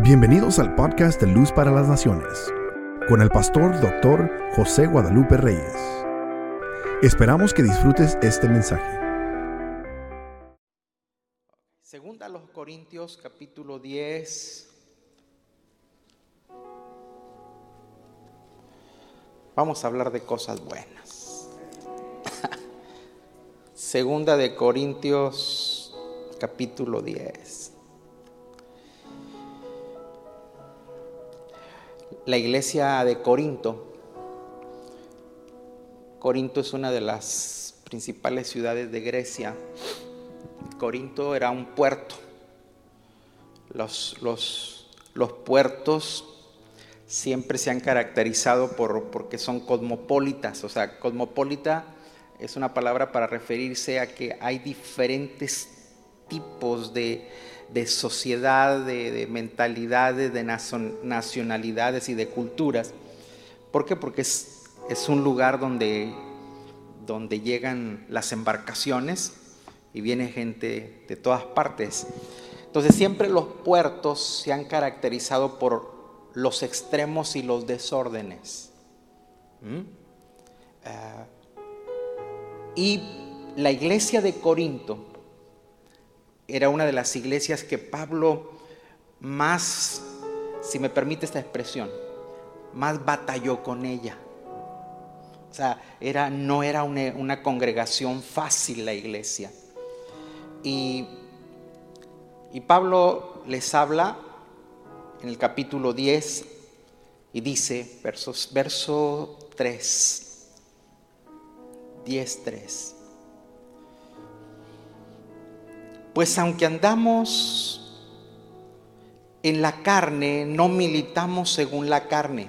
Bienvenidos al podcast de Luz para las Naciones, con el pastor doctor José Guadalupe Reyes. Esperamos que disfrutes este mensaje. Segunda los Corintios capítulo 10. Vamos a hablar de cosas buenas. Segunda de Corintios capítulo 10. La iglesia de Corinto. Corinto es una de las principales ciudades de Grecia. Corinto era un puerto. Los, los, los puertos siempre se han caracterizado por, porque son cosmopolitas. O sea, cosmopolita es una palabra para referirse a que hay diferentes tipos de, de sociedad, de, de, mentalidades, de nacionalidades y de culturas. ¿Por qué? Porque es, es un lugar donde, donde llegan las embarcaciones y viene gente de todas partes. Entonces siempre los puertos se han caracterizado por los extremos y los desórdenes. ¿Mm? Uh, y la iglesia de Corinto era una de las iglesias que Pablo más, si me permite esta expresión, más batalló con ella. O sea, era, no era una, congregación fácil la iglesia. Y, y Pablo les habla en el capítulo 10 y dice, versos, verso 3, 10, 3. Pues aunque andamos en la carne, no militamos según la carne.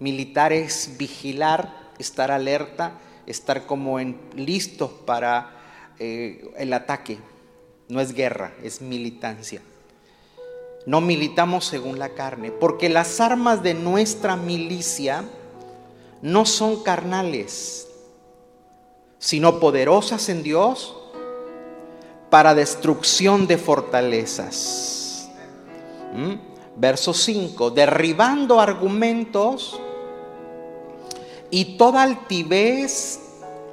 Militar es vigilar, estar alerta, estar como en, listos para eh, el ataque. No es guerra, es militancia. No militamos según la carne, porque las armas de nuestra milicia no son carnales, sino poderosas en Dios para destrucción de fortalezas. ¿Mm? Verso 5, derribando argumentos y toda altivez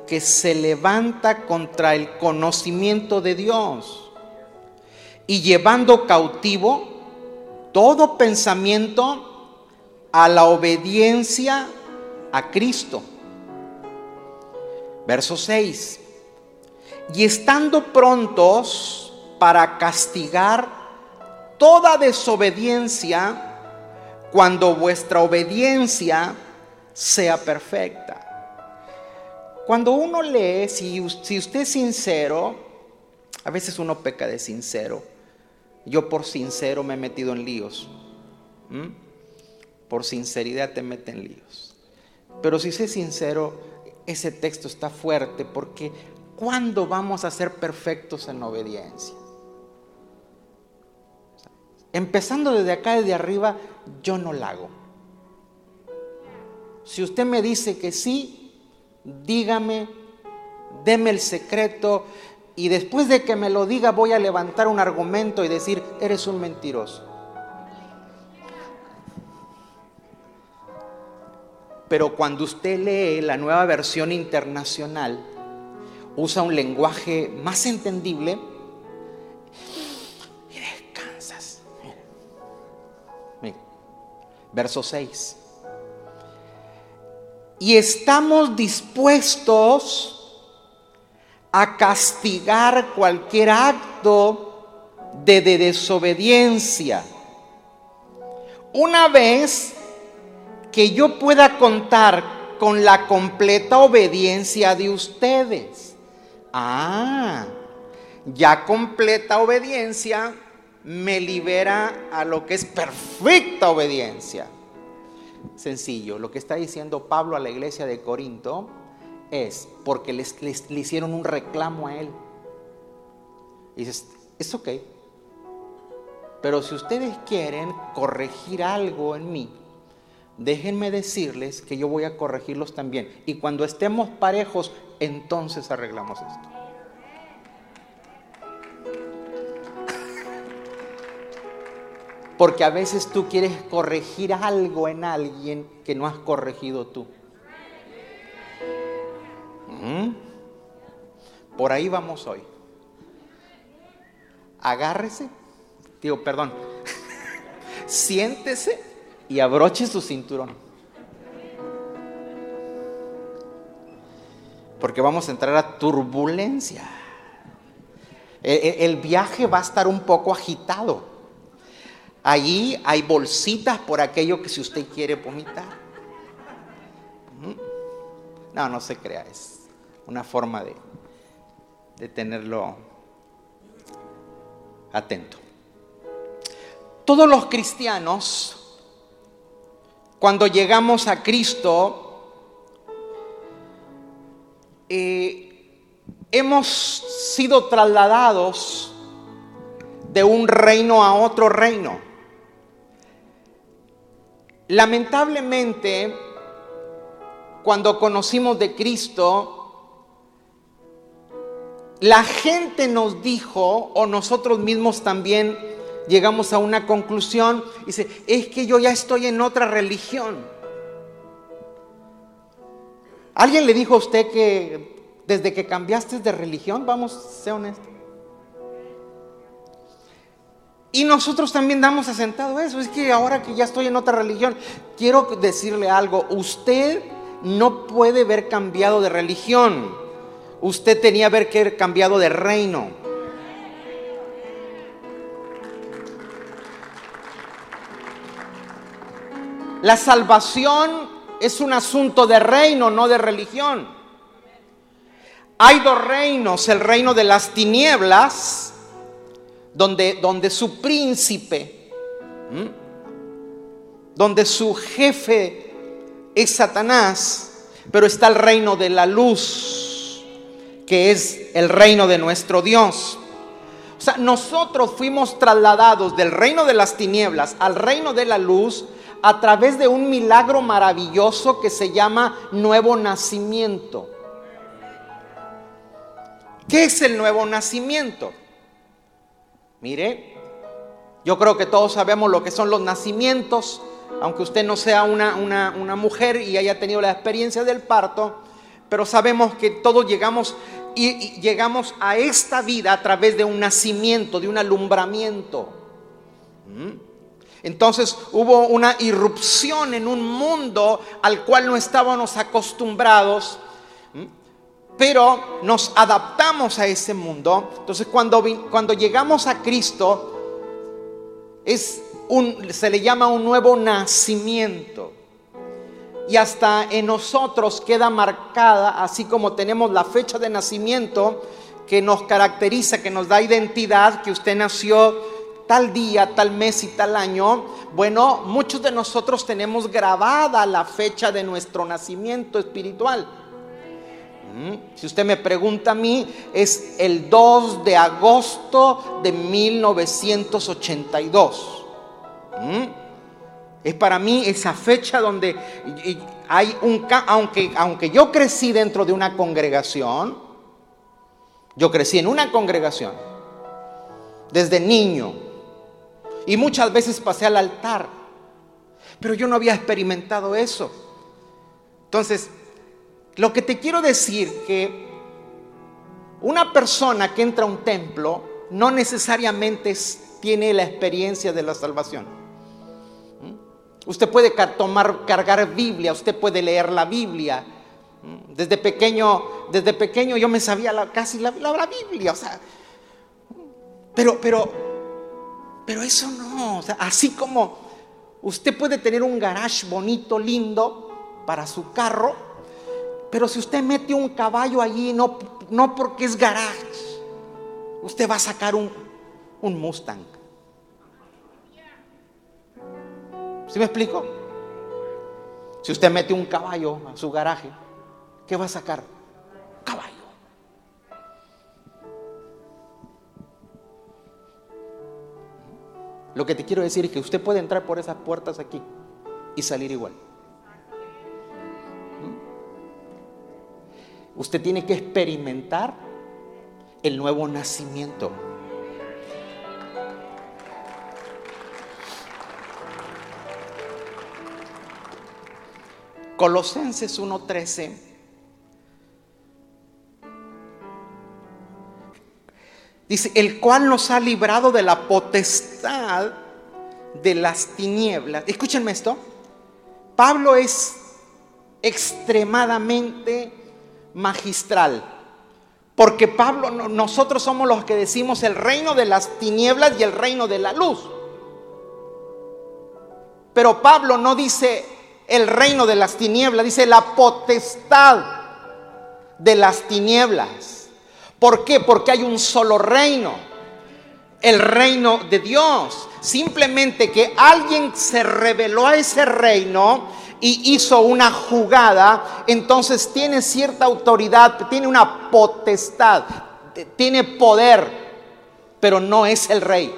que se levanta contra el conocimiento de Dios y llevando cautivo todo pensamiento a la obediencia a Cristo. Verso 6. Y estando prontos para castigar toda desobediencia cuando vuestra obediencia sea perfecta. Cuando uno lee, si, usted es sincero, a veces uno peca de sincero. Yo por sincero me he metido en líos. Por sinceridad te mete en líos. Pero si sé sincero, ese texto está fuerte porque ¿cuándo vamos a ser perfectos en obediencia? Empezando desde acá, desde arriba, yo no la hago. Si usted me dice que sí, dígame, deme el secreto y después de que me lo diga voy a levantar un argumento y decir, eres un mentiroso. Pero cuando usted lee la nueva versión internacional, usa un lenguaje más entendible y descansas. Mira. Verso 6. Y estamos dispuestos a castigar cualquier acto de, de desobediencia. Una vez que yo pueda contar con la completa obediencia de ustedes. Ah, ya completa obediencia me libera a lo que es perfecta obediencia. Sencillo, lo que está diciendo Pablo a la iglesia de Corinto es porque les, les, le hicieron un reclamo a él. Y dices, es ok. Pero si ustedes quieren corregir algo en mí, déjenme decirles que yo voy a corregirlos también. Y cuando estemos parejos, entonces arreglamos esto. Porque a veces tú quieres corregir algo en alguien que no has corregido tú. ¿Mm? Por ahí vamos hoy. Agárrese, digo, perdón, siéntese y abroche su cinturón. Porque vamos a entrar a turbulencia. El, viaje va a estar un poco agitado. Allí hay bolsitas por aquello que si usted quiere vomitar. No, no se crea, es una forma de, de tenerlo atento. Todos los cristianos, cuando llegamos a Cristo, eh, hemos sido trasladados de un reino a otro reino. Lamentablemente, cuando conocimos de Cristo, la gente nos dijo, o nosotros mismos también llegamos a una conclusión, dice, es que yo ya estoy en otra religión. ¿Alguien le dijo a usted que desde que cambiaste de religión, vamos, sé honesto? Y nosotros también damos asentado eso. Es que ahora que ya estoy en otra religión, quiero decirle algo. Usted no puede haber cambiado de religión. Usted tenía que haber cambiado de reino. La salvación es un asunto de reino, no de religión. Hay dos reinos, el reino de las tinieblas, donde, donde su príncipe, donde su jefe es Satanás, pero está el reino de la luz, que es el reino de nuestro Dios. O sea, nosotros fuimos trasladados del reino de las tinieblas al reino de la luz a través de un milagro maravilloso que se llama nuevo nacimiento. ¿Qué es el nuevo nacimiento? Mire, yo creo que todos sabemos lo que son los nacimientos, aunque usted no sea una, una, mujer y haya tenido la experiencia del parto, pero sabemos que todos llegamos y, llegamos a esta vida a través de un nacimiento, de un alumbramiento. ¿Mm? Entonces hubo una irrupción en un mundo al cual no estábamos acostumbrados, pero nos adaptamos a ese mundo. Entonces cuando, cuando llegamos a Cristo, es se le llama un nuevo nacimiento. Y hasta en nosotros queda marcada, así como tenemos la fecha de nacimiento que nos caracteriza, que nos da identidad, que usted nació tal día, tal mes y tal año, bueno, muchos de nosotros tenemos grabada la fecha de nuestro nacimiento espiritual. Mm, si usted me pregunta a mí, es el 2 de agosto de 1982. Mm, es para mí esa fecha donde hay un... Aunque, aunque yo crecí dentro de una congregación, yo crecí en una congregación, desde niño, y muchas veces pasé al altar, pero yo no había experimentado eso. Entonces, lo que te quiero decir que una persona que entra a un templo no necesariamente tiene la experiencia de la salvación. ¿Mm? Usted puede tomar, cargar Biblia, usted puede leer la Biblia. ¿Mm? Desde pequeño, desde pequeño yo me sabía casi la, la, Biblia, o sea, pero, pero pero eso no, así como usted puede tener un garage bonito, lindo para su carro, pero si usted mete un caballo allí, no, no porque es garage, usted va a sacar un, un Mustang. ¿Sí me explico? Si usted mete un caballo a su garaje, ¿qué va a sacar? Caballo. Lo que te quiero decir es que usted puede entrar por esas puertas aquí y salir igual. ¿Mm? Usted tiene que experimentar el nuevo nacimiento. Colosenses 1.13 Dice, el cual nos ha librado de la potestad de las tinieblas. Escúchenme esto. Pablo es extremadamente magistral. Porque Pablo, nosotros somos los que decimos el reino de las tinieblas y el reino de la luz. Pero Pablo no dice el reino de las tinieblas, dice la potestad de las tinieblas. ¿Por qué? Porque hay un solo reino, el reino de Dios. Simplemente que alguien se reveló a ese reino y hizo una jugada, entonces tiene cierta autoridad, tiene una potestad, tiene poder, pero no es el rey.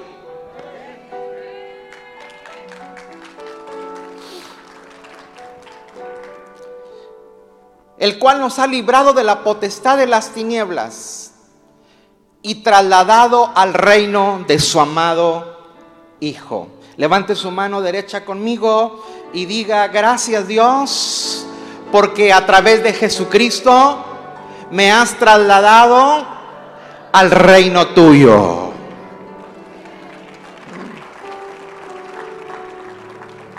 el cual nos ha librado de la potestad de las tinieblas y trasladado al reino de su amado Hijo. Levante su mano derecha conmigo y diga, gracias Dios, porque a través de Jesucristo me has trasladado al reino tuyo.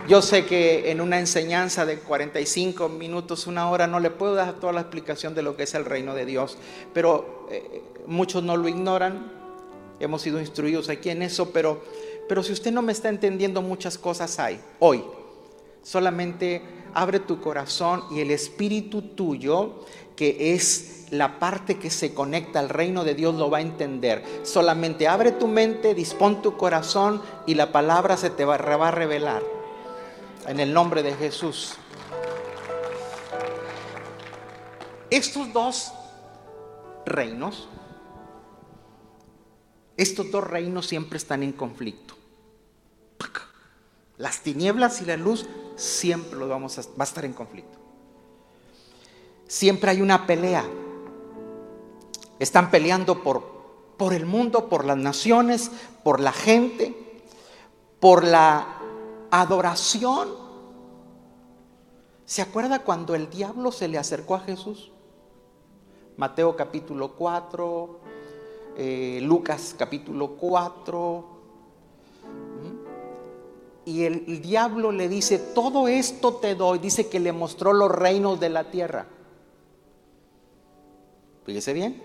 Yo sé que en una enseñanza de 45 minutos, una hora, no le puedo dar toda la explicación de lo que es el reino de Dios, pero eh, muchos no lo ignoran, hemos sido instruidos aquí en eso, pero, pero si usted no me está entendiendo, muchas cosas hay hoy. Solamente abre tu corazón y el espíritu tuyo, que es la parte que se conecta al reino de Dios, lo va a entender. Solamente abre tu mente, dispón tu corazón y la palabra se te va a revelar en el nombre de Jesús. Estos dos reinos, estos dos reinos siempre están en conflicto. Las tinieblas y la luz siempre lo vamos a, va a estar en conflicto. Siempre hay una pelea. Están peleando por, por el mundo, por las naciones, por la gente, por la adoración. ¿Se acuerda cuando el diablo se le acercó a Jesús? Mateo capítulo 4, eh, Lucas capítulo 4. Y el, el diablo le dice, todo esto te doy. Dice que le mostró los reinos de la tierra. Fíjese bien.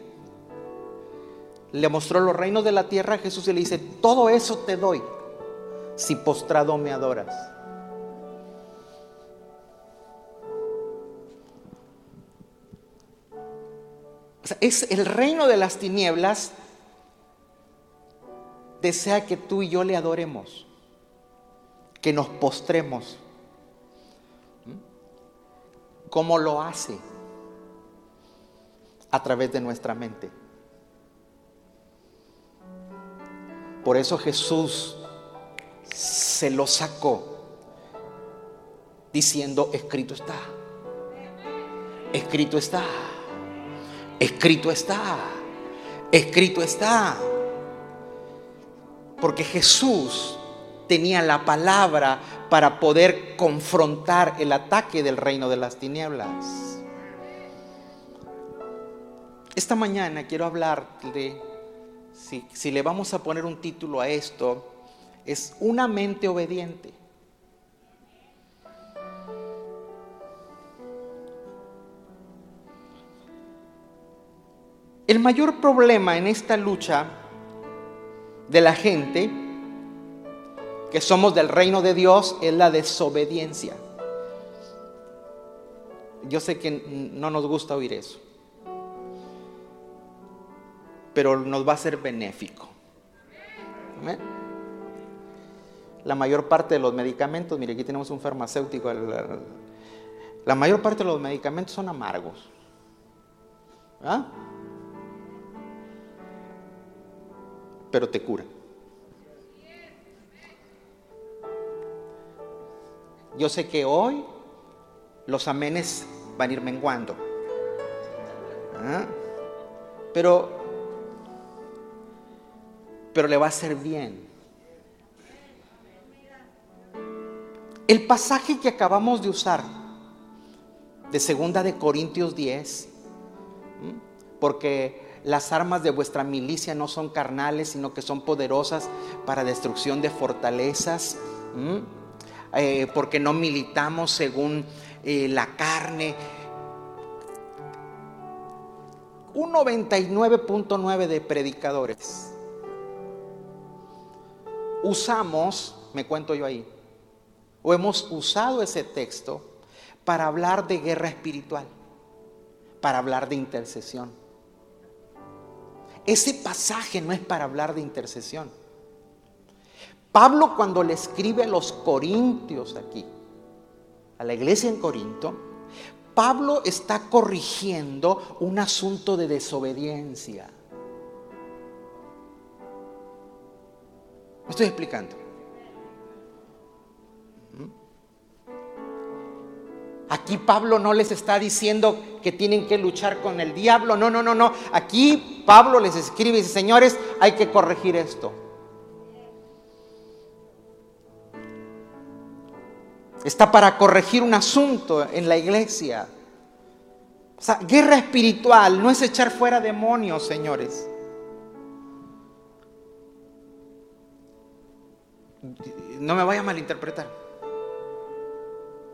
Le mostró los reinos de la tierra a Jesús y le dice, todo eso te doy si postrado me adoras? Es el reino de las tinieblas desea que tú y yo le adoremos, que nos postremos. ¿Cómo lo hace? A través de nuestra mente. Por eso Jesús se lo sacó diciendo, escrito está, escrito está, escrito está, escrito está. Porque Jesús tenía la palabra para poder confrontar el ataque del reino de las tinieblas. Esta mañana quiero hablar de, si, si le vamos a poner un título a esto, es una mente obediente. El mayor problema en esta lucha de la gente que somos del reino de Dios es la desobediencia. Yo sé que no nos gusta oír eso, pero nos va a ser benéfico. La mayor parte de los medicamentos, mire, aquí tenemos un farmacéutico, la mayor parte de los medicamentos son amargos. ¿Ah? Pero te cura. Yo sé que hoy los amenes van a ir menguando. ¿Ah? Pero, pero le va a hacer bien. El pasaje que acabamos de usar de segunda de Corintios 10, porque las armas de vuestra milicia no son carnales, sino que son poderosas para destrucción de fortalezas, eh, porque no militamos según eh, la carne. Un 99.9 de predicadores usamos, me cuento yo ahí, o hemos usado ese texto para hablar de guerra espiritual, para hablar de intercesión. Ese pasaje no es para hablar de intercesión. Pablo cuando le escribe a los corintios aquí, a la iglesia en Corinto, Pablo está corrigiendo un asunto de desobediencia. ¿Me estoy explicando? Aquí Pablo no les está diciendo que tienen que luchar con el diablo. No, no, no, no. Aquí Pablo les escribe y dice, señores, hay que corregir esto. Está para corregir un asunto en la iglesia. O sea, guerra espiritual no es echar fuera demonios, señores. No me vaya a malinterpretar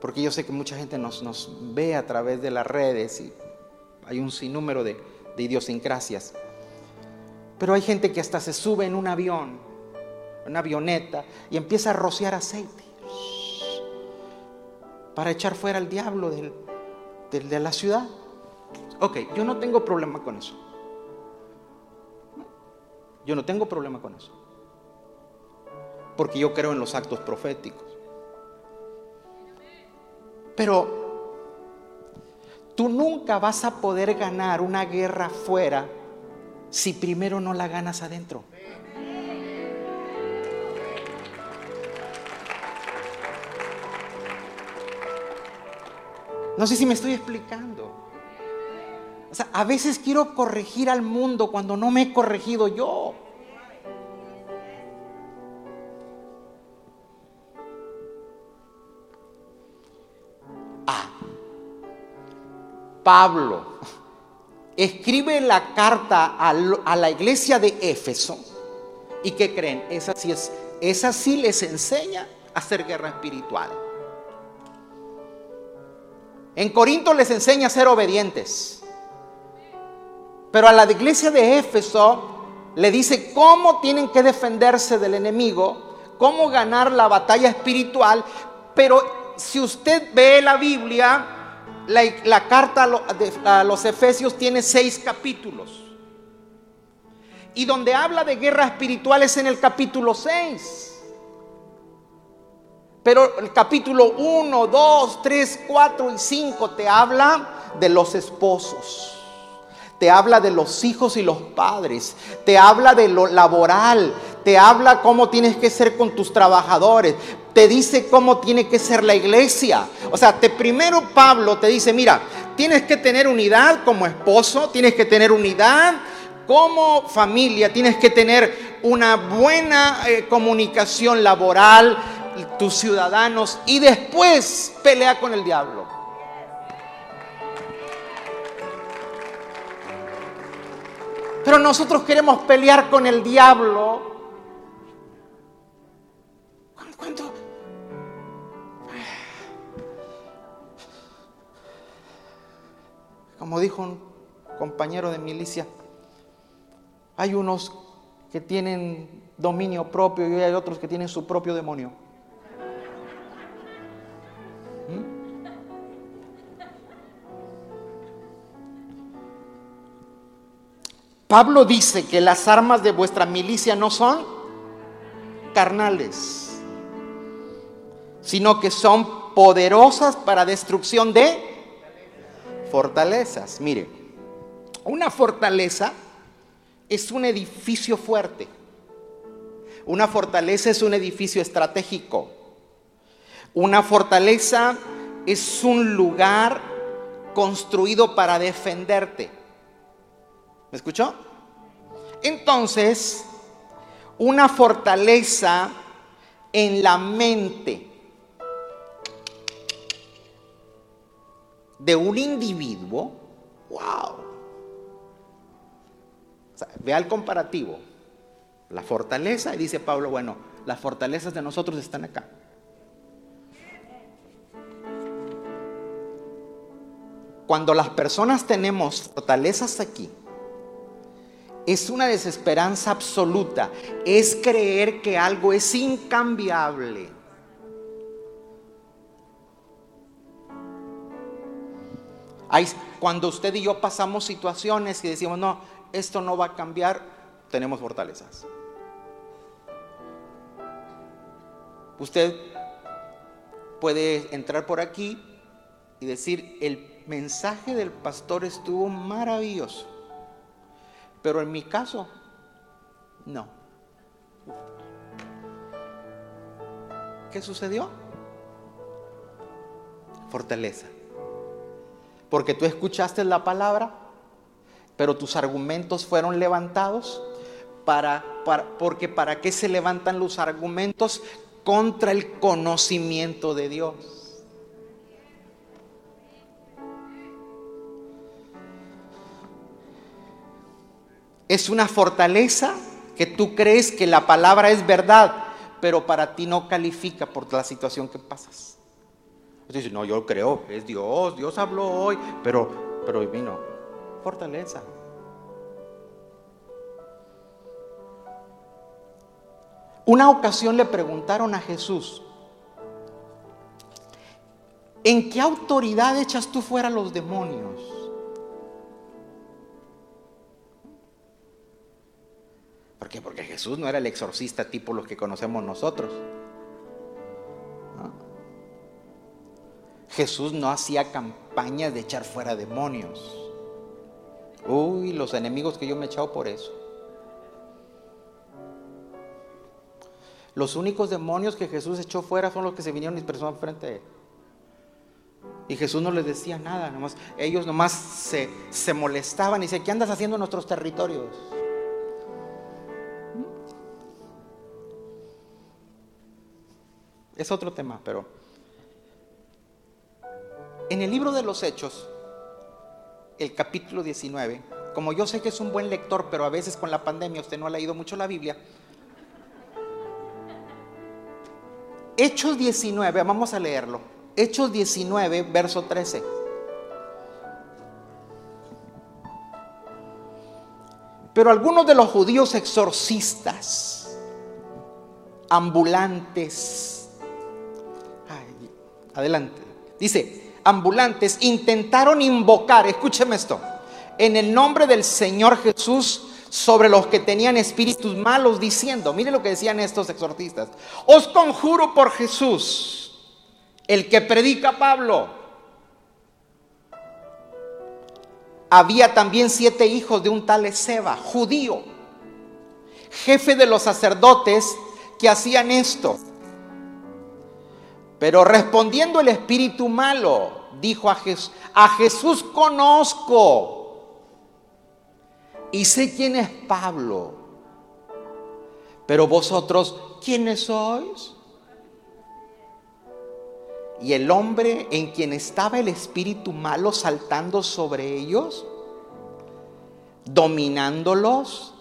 porque yo sé que mucha gente nos, ve a través de las redes y hay un sinnúmero de, de idiosincrasias. Pero hay gente que hasta se sube en un avión, una avioneta, y empieza a rociar aceite para echar fuera al diablo de la ciudad. Ok, yo no tengo problema con eso. Yo no tengo problema con eso. Porque yo creo en los actos proféticos. Pero tú nunca vas a poder ganar una guerra fuera si primero no la ganas adentro. No sé si me estoy explicando. O sea, a veces quiero corregir al mundo cuando no me he corregido yo. Pablo escribe la carta a la iglesia de Éfeso. ¿Y qué creen? Esa sí, es, esa sí les enseña a hacer guerra espiritual. En Corinto les enseña a ser obedientes. Pero a la iglesia de Éfeso le dice cómo tienen que defenderse del enemigo, cómo ganar la batalla espiritual. Pero si usted ve la Biblia, la, carta a los Efesios tiene seis capítulos. Y donde habla de guerra espiritual es en el capítulo 6. Pero el capítulo 1, 2, 3, 4 y 5 te habla de los esposos. Te habla de los hijos y los padres. Te habla de lo laboral. Te habla cómo tienes que ser con tus trabajadores te dice cómo tiene que ser la iglesia. O sea, te primero Pablo te dice, mira, tienes que tener unidad como esposo, tienes que tener unidad como familia, tienes que tener una buena eh, comunicación laboral, tus ciudadanos, y después pelea con el diablo. Pero nosotros queremos pelear con el diablo. ¿Cuánto, Como dijo un compañero de milicia, hay unos que tienen dominio propio y hay otros que tienen su propio demonio. ¿Mm? Pablo dice que las armas de vuestra milicia no son carnales, sino que son poderosas para destrucción de fortalezas. Mire, una fortaleza es un edificio fuerte. Una fortaleza es un edificio estratégico. Una fortaleza es un lugar construido para defenderte. ¿Me escuchó? Entonces, una fortaleza en la mente de un individuo, wow. vea el comparativo. La fortaleza, y dice Pablo, bueno, las fortalezas de nosotros están acá. Cuando las personas tenemos fortalezas aquí, es una desesperanza absoluta, es creer que algo es incambiable. Cuando usted y yo pasamos situaciones y decimos, no, esto no va a cambiar, tenemos fortalezas. Usted puede entrar por aquí y decir, el mensaje del pastor estuvo maravilloso, pero en mi caso, no. ¿Qué sucedió? Fortaleza. Porque tú escuchaste la palabra, pero tus argumentos fueron levantados. Para, para, porque para qué se levantan los argumentos contra el conocimiento de Dios. Es una fortaleza que tú crees que la palabra es verdad, pero para ti no califica por la situación que pasas. Dices, no, yo creo, es Dios, Dios habló hoy, pero, pero vino, fortaleza. Una ocasión le preguntaron a Jesús, ¿en qué autoridad echas tú fuera los demonios? ¿Por qué? Porque Jesús no era el exorcista tipo los que conocemos nosotros. Jesús no hacía campañas de echar fuera demonios. Uy, los enemigos que yo me he echado por eso. Los únicos demonios que Jesús echó fuera son los que se vinieron y personas frente a él. Y Jesús no les decía nada, nomás, ellos nomás se, se molestaban y decían, ¿qué andas haciendo en nuestros territorios? Es otro tema, pero en el libro de los Hechos, el capítulo 19, como yo sé que es un buen lector, pero a veces con la pandemia usted no ha leído mucho la Biblia, Hechos 19, vamos a leerlo. Hechos 19, verso 13. Pero algunos de los judíos exorcistas, ambulantes, adelante, dice, ambulantes, intentaron invocar, escúcheme esto, en el nombre del Señor Jesús sobre los que tenían espíritus malos, diciendo, mire lo que decían estos exorcistas, os conjuro por Jesús, el que predica Pablo. Había también siete hijos de un tal Ezeba, judío, jefe de los sacerdotes que hacían esto. Pero respondiendo el espíritu malo, dijo a Jesús, a Jesús conozco y sé quién es Pablo. Pero vosotros, ¿quiénes sois? Y el hombre en quien estaba el espíritu malo saltando sobre ellos, dominándolos,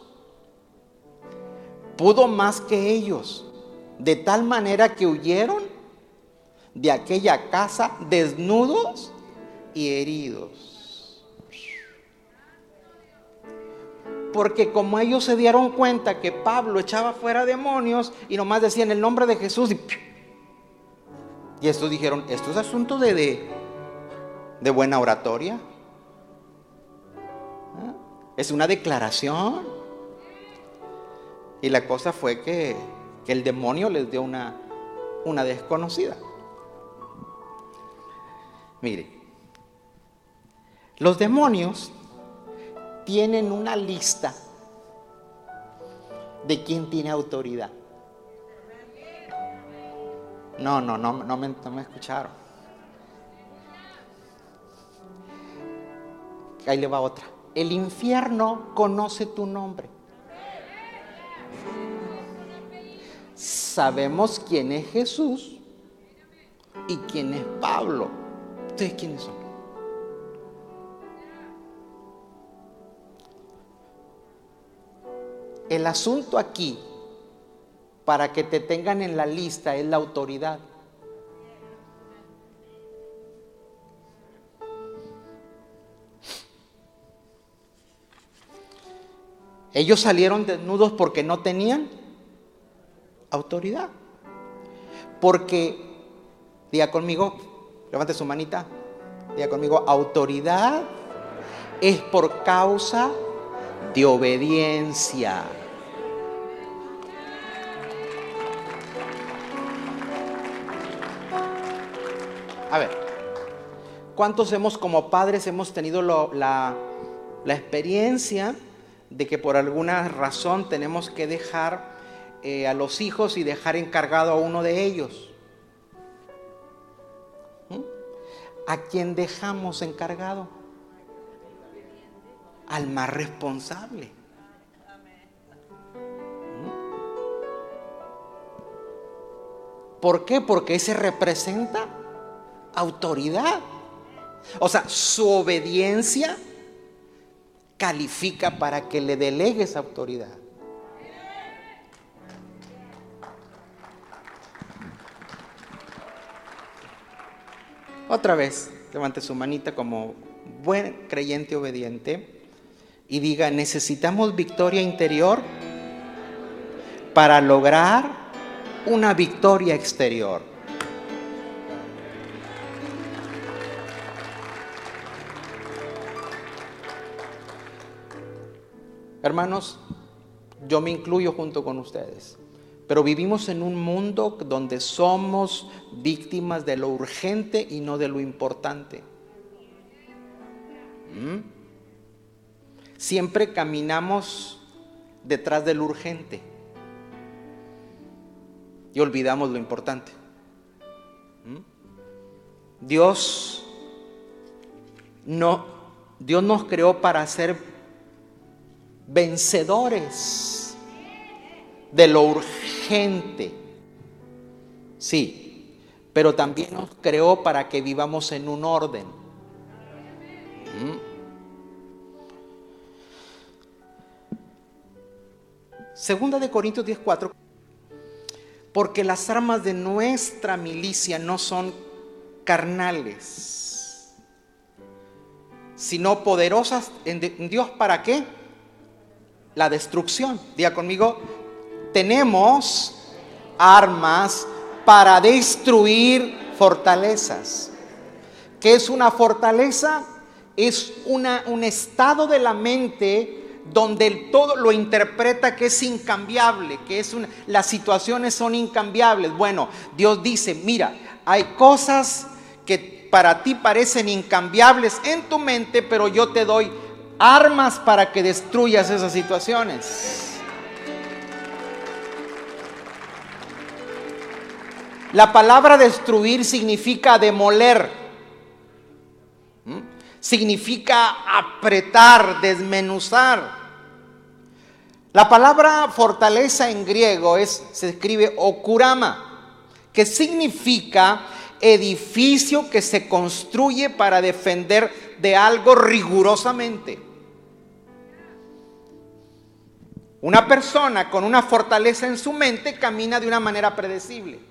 pudo más que ellos, de tal manera que huyeron de aquella casa desnudos y heridos. Porque como ellos se dieron cuenta que Pablo echaba fuera demonios y nomás decían el nombre de Jesús y, y estos dijeron, esto es asunto de, de, buena oratoria. ¿Ah? Es una declaración. Y la cosa fue que, que el demonio les dio una, una desconocida. Mire, los demonios tienen una lista de quién tiene autoridad. No, no, no, no me, no me escucharon. Ahí le va otra. El infierno conoce tu nombre. Sabemos quién es Jesús y quién es Pablo. ¿Ustedes quiénes son? El asunto aquí, para que te tengan en la lista, es la autoridad. Ellos salieron desnudos porque no tenían autoridad. Porque, diga conmigo, levante su manita, diga conmigo, autoridad es por causa de obediencia. A ver, ¿cuántos hemos como padres hemos tenido la, experiencia de que por alguna razón tenemos que dejar eh, a los hijos y dejar encargado a uno de ellos. ¿A quién dejamos encargado? Al más responsable. ¿Por qué? Porque ese representa autoridad. O sea, su obediencia califica para que le delegues autoridad. Otra vez, levante su manita como buen creyente obediente y diga, necesitamos victoria interior para lograr una victoria exterior. Hermanos, yo me incluyo junto con ustedes, pero vivimos en un mundo donde somos víctimas de lo urgente y no de lo importante. ¿Mm? Siempre caminamos detrás de lo urgente y olvidamos lo importante. ¿Mm? Dios no, Dios nos creó para ser vencedores de lo urgente. Sí, pero también nos creó para que vivamos en un orden. ¿Mm? Segunda de Corintios 10:4 porque las armas de nuestra milicia no son carnales, sino poderosas en Dios para qué? la destrucción. Diga conmigo, tenemos armas para destruir fortalezas. ¿Qué es una fortaleza? Es una, un estado de la mente donde el todo lo interpreta que es incambiable, que es una, las situaciones son incambiables. Bueno, Dios dice, mira, hay cosas que para ti parecen incambiables en tu mente, pero yo te doy armas para que destruyas esas situaciones. La palabra destruir significa demoler. ¿Mm? Significa apretar, desmenuzar. La palabra fortaleza en griego es, se escribe okurama, que significa edificio que se construye para defender de algo rigurosamente. Una persona con una fortaleza en su mente camina de una manera predecible.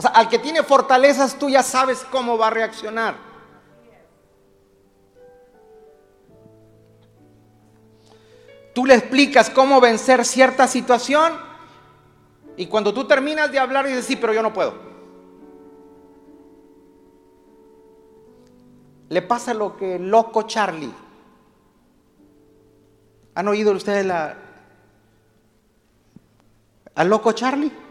O sea, al que tiene fortalezas tú ya sabes cómo va a reaccionar. Tú le explicas cómo vencer cierta situación y cuando tú terminas de hablar dices, sí, pero yo no puedo. Le pasa lo que loco Charlie. ¿Han oído ustedes la, al loco Charlie?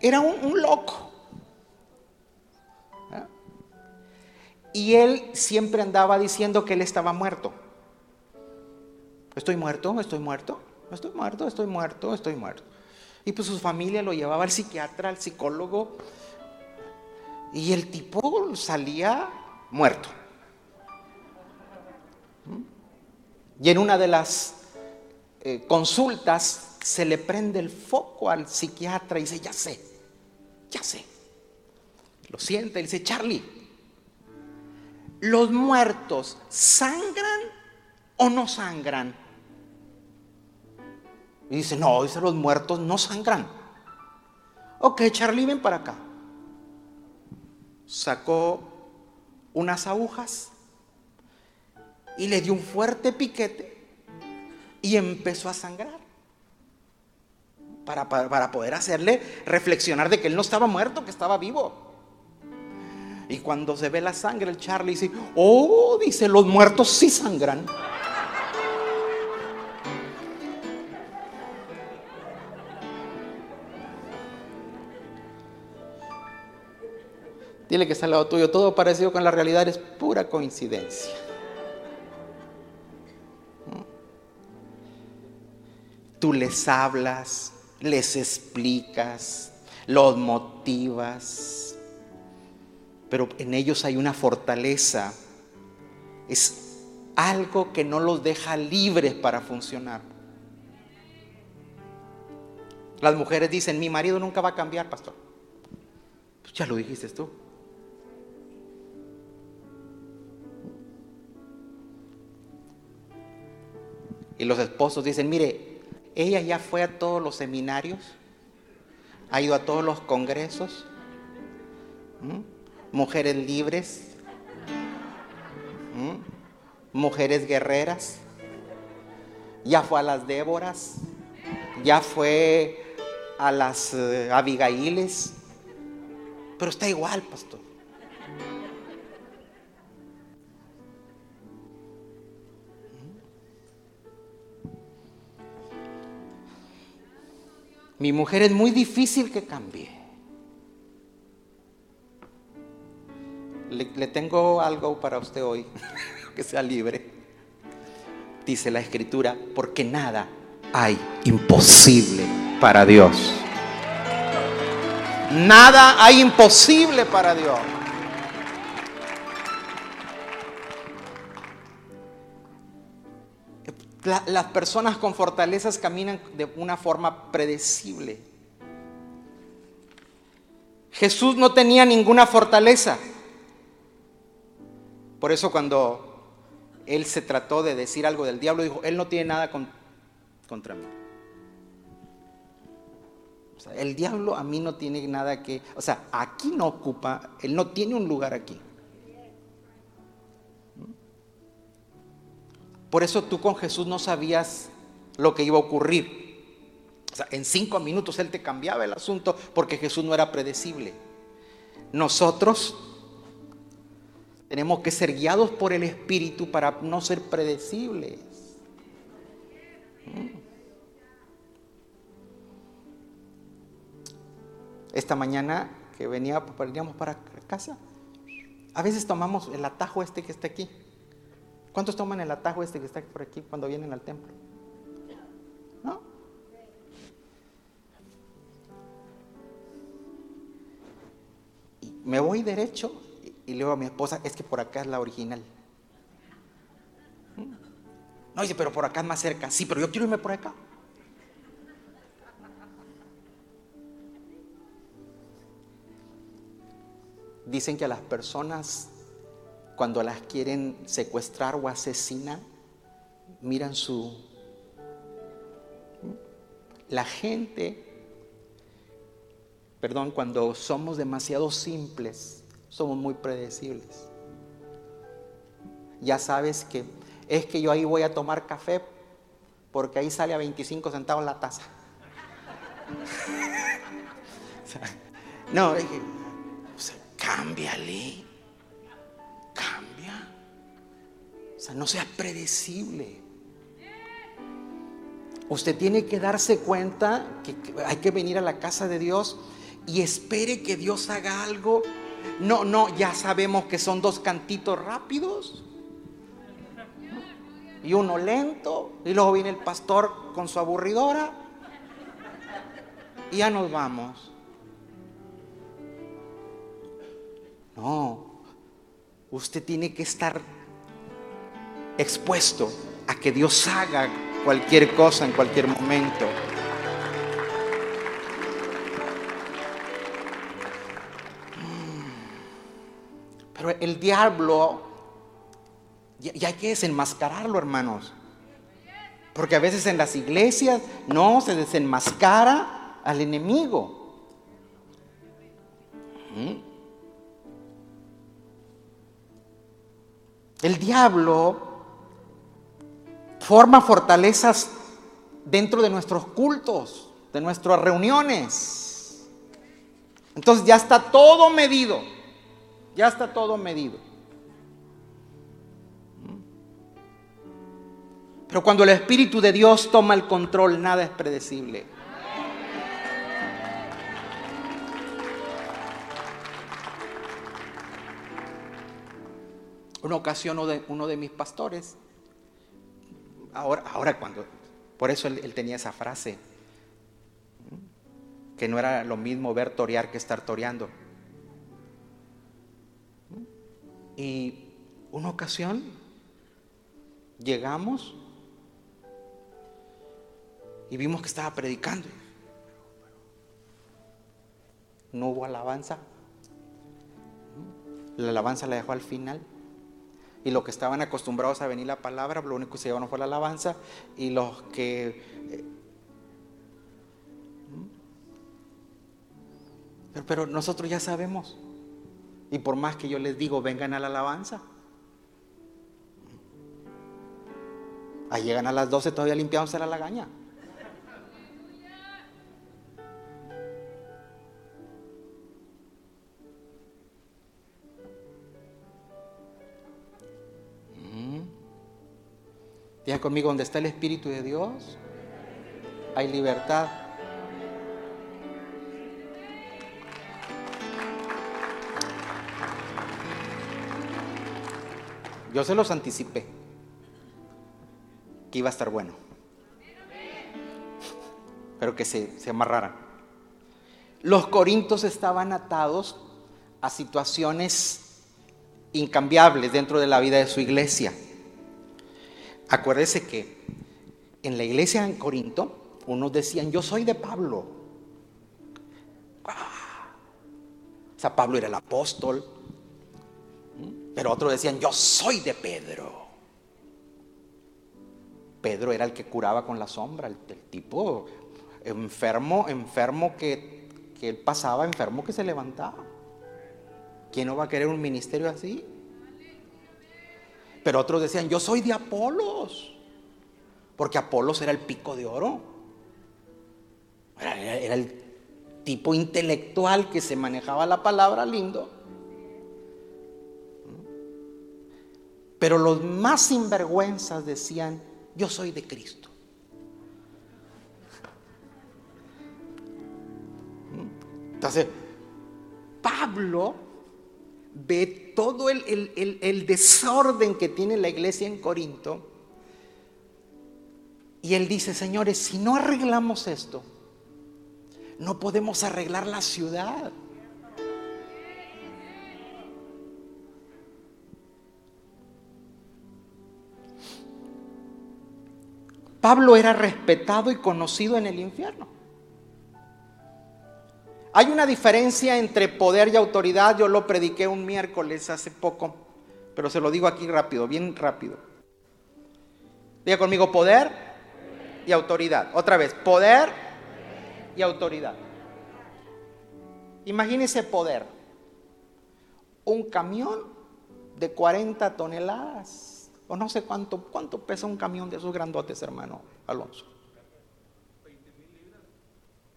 Era un, loco. ¿Ah? Y él siempre andaba diciendo que él estaba muerto. Estoy muerto, estoy muerto, estoy muerto, estoy muerto, estoy muerto. Y pues su familia lo llevaba al psiquiatra, al psicólogo. Y el tipo salía muerto. Y en una de las eh, consultas se le prende el foco al psiquiatra y dice, ya sé, ya sé. Lo siente dice, Charlie, ¿los muertos sangran o no sangran? Y dice, no, dice, los muertos no sangran. Ok, Charlie, ven para acá. Sacó unas agujas y le dio un fuerte piquete y empezó a sangrar. Para, para, poder hacerle reflexionar de que él no estaba muerto, que estaba vivo. Y cuando se ve la sangre, el Charlie dice, oh, dice, los muertos sí sangran. Dile que está al lado tuyo. Todo parecido con la realidad es pura coincidencia. Tú les hablas, les explicas, los motivas, pero en ellos hay una fortaleza. Es algo que no los deja libres para funcionar. Las mujeres dicen, mi marido nunca va a cambiar, pastor. Pues ya lo dijiste tú. Y los esposos dicen, mire, ella ya fue a todos los seminarios, ha ido a todos los congresos, mujeres libres, mujeres guerreras, ya fue a las Déboras, ya fue a las uh, Abigailes, pero está igual, pastor. Mi mujer es muy difícil que cambie. Le, tengo algo para usted hoy, que sea libre. Dice la escritura, porque nada hay imposible para Dios. Nada hay imposible para Dios. Las personas con fortalezas caminan de una forma predecible. Jesús no tenía ninguna fortaleza. Por eso cuando él se trató de decir algo del diablo, dijo, él no tiene nada contra mí. el diablo a mí no tiene nada que, o sea, aquí no ocupa, él no tiene un lugar aquí. Por eso tú con Jesús no sabías lo que iba a ocurrir. O sea, en cinco minutos Él te cambiaba el asunto porque Jesús no era predecible. Nosotros tenemos que ser guiados por el Espíritu para no ser predecibles. Esta mañana que venía, veníamos para casa, a veces tomamos el atajo este que está aquí. ¿Cuántos toman el atajo este que está por aquí cuando vienen al templo? ¿No? me voy derecho y, le digo a mi esposa, es que por acá es la original. No, dice, pero por acá es más cerca. Sí, pero yo quiero irme por acá. Dicen que a las personas cuando las quieren secuestrar o asesinar, miran su... La gente, perdón, cuando somos demasiado simples, somos muy predecibles. Ya sabes que es que yo ahí voy a tomar café porque ahí sale a 25 centavos la taza. no, cámbiale. O sea, no sea predecible. Usted tiene que darse cuenta que hay que venir a la casa de Dios y espere que Dios haga algo. No, no, ya sabemos que son dos cantitos rápidos y uno lento y luego viene el pastor con su aburridora y ya nos vamos. No, usted tiene que estar expuesto a que Dios haga cualquier cosa en cualquier momento. Pero el diablo, ya, hay que desenmascararlo, hermanos. Porque a veces en las iglesias no se desenmascara al enemigo. ¿Mm? El diablo forma fortalezas dentro de nuestros cultos, de nuestras reuniones. Entonces ya está todo medido, ya está todo medido. Pero cuando el Espíritu de Dios toma el control, nada es predecible. Una ocasión uno de, uno de mis pastores, ahora, ahora cuando, por eso él, tenía esa frase, que no era lo mismo ver torear que estar toreando. Y una ocasión llegamos y vimos que estaba predicando. No hubo alabanza. La alabanza la dejó al final. Y los que estaban acostumbrados a venir la palabra, lo único que se llevaron fue la alabanza. Y los que... Eh, pero, pero nosotros ya sabemos. Y por más que yo les digo, vengan a la alabanza. Ahí llegan a las 12 todavía limpiándose la lagaña. Diga conmigo, donde está el Espíritu de Dios, hay libertad. Yo se los anticipé que iba a estar bueno. Pero que se, se amarraran. Los corintos estaban atados a situaciones incambiables dentro de la vida de su iglesia. Acuérdese que en la iglesia en Corinto, unos decían, yo soy de Pablo. O sea, Pablo era el apóstol. Pero otros decían, yo soy de Pedro. Pedro era el que curaba con la sombra, el, tipo enfermo, enfermo que, que él pasaba, enfermo que se levantaba. ¿Quién no va a querer un ministerio así? Pero otros decían, yo soy de Apolos, porque Apolos era el pico de oro. Era, el tipo intelectual que se manejaba la palabra lindo. Pero los más sinvergüenzas decían, yo soy de Cristo. Entonces, Pablo ve todo el, desorden que tiene la iglesia en Corinto. Y él dice, señores, si no arreglamos esto, no podemos arreglar la ciudad. Pablo era respetado y conocido en el infierno. Hay una diferencia entre poder y autoridad. Yo lo prediqué un miércoles hace poco, pero se lo digo aquí rápido, bien rápido. Diga conmigo, poder y autoridad. Otra vez, poder y autoridad. Imagínese poder. Un camión de 40 toneladas. O no sé cuánto, cuánto pesa un camión de esos grandotes, hermano Alonso.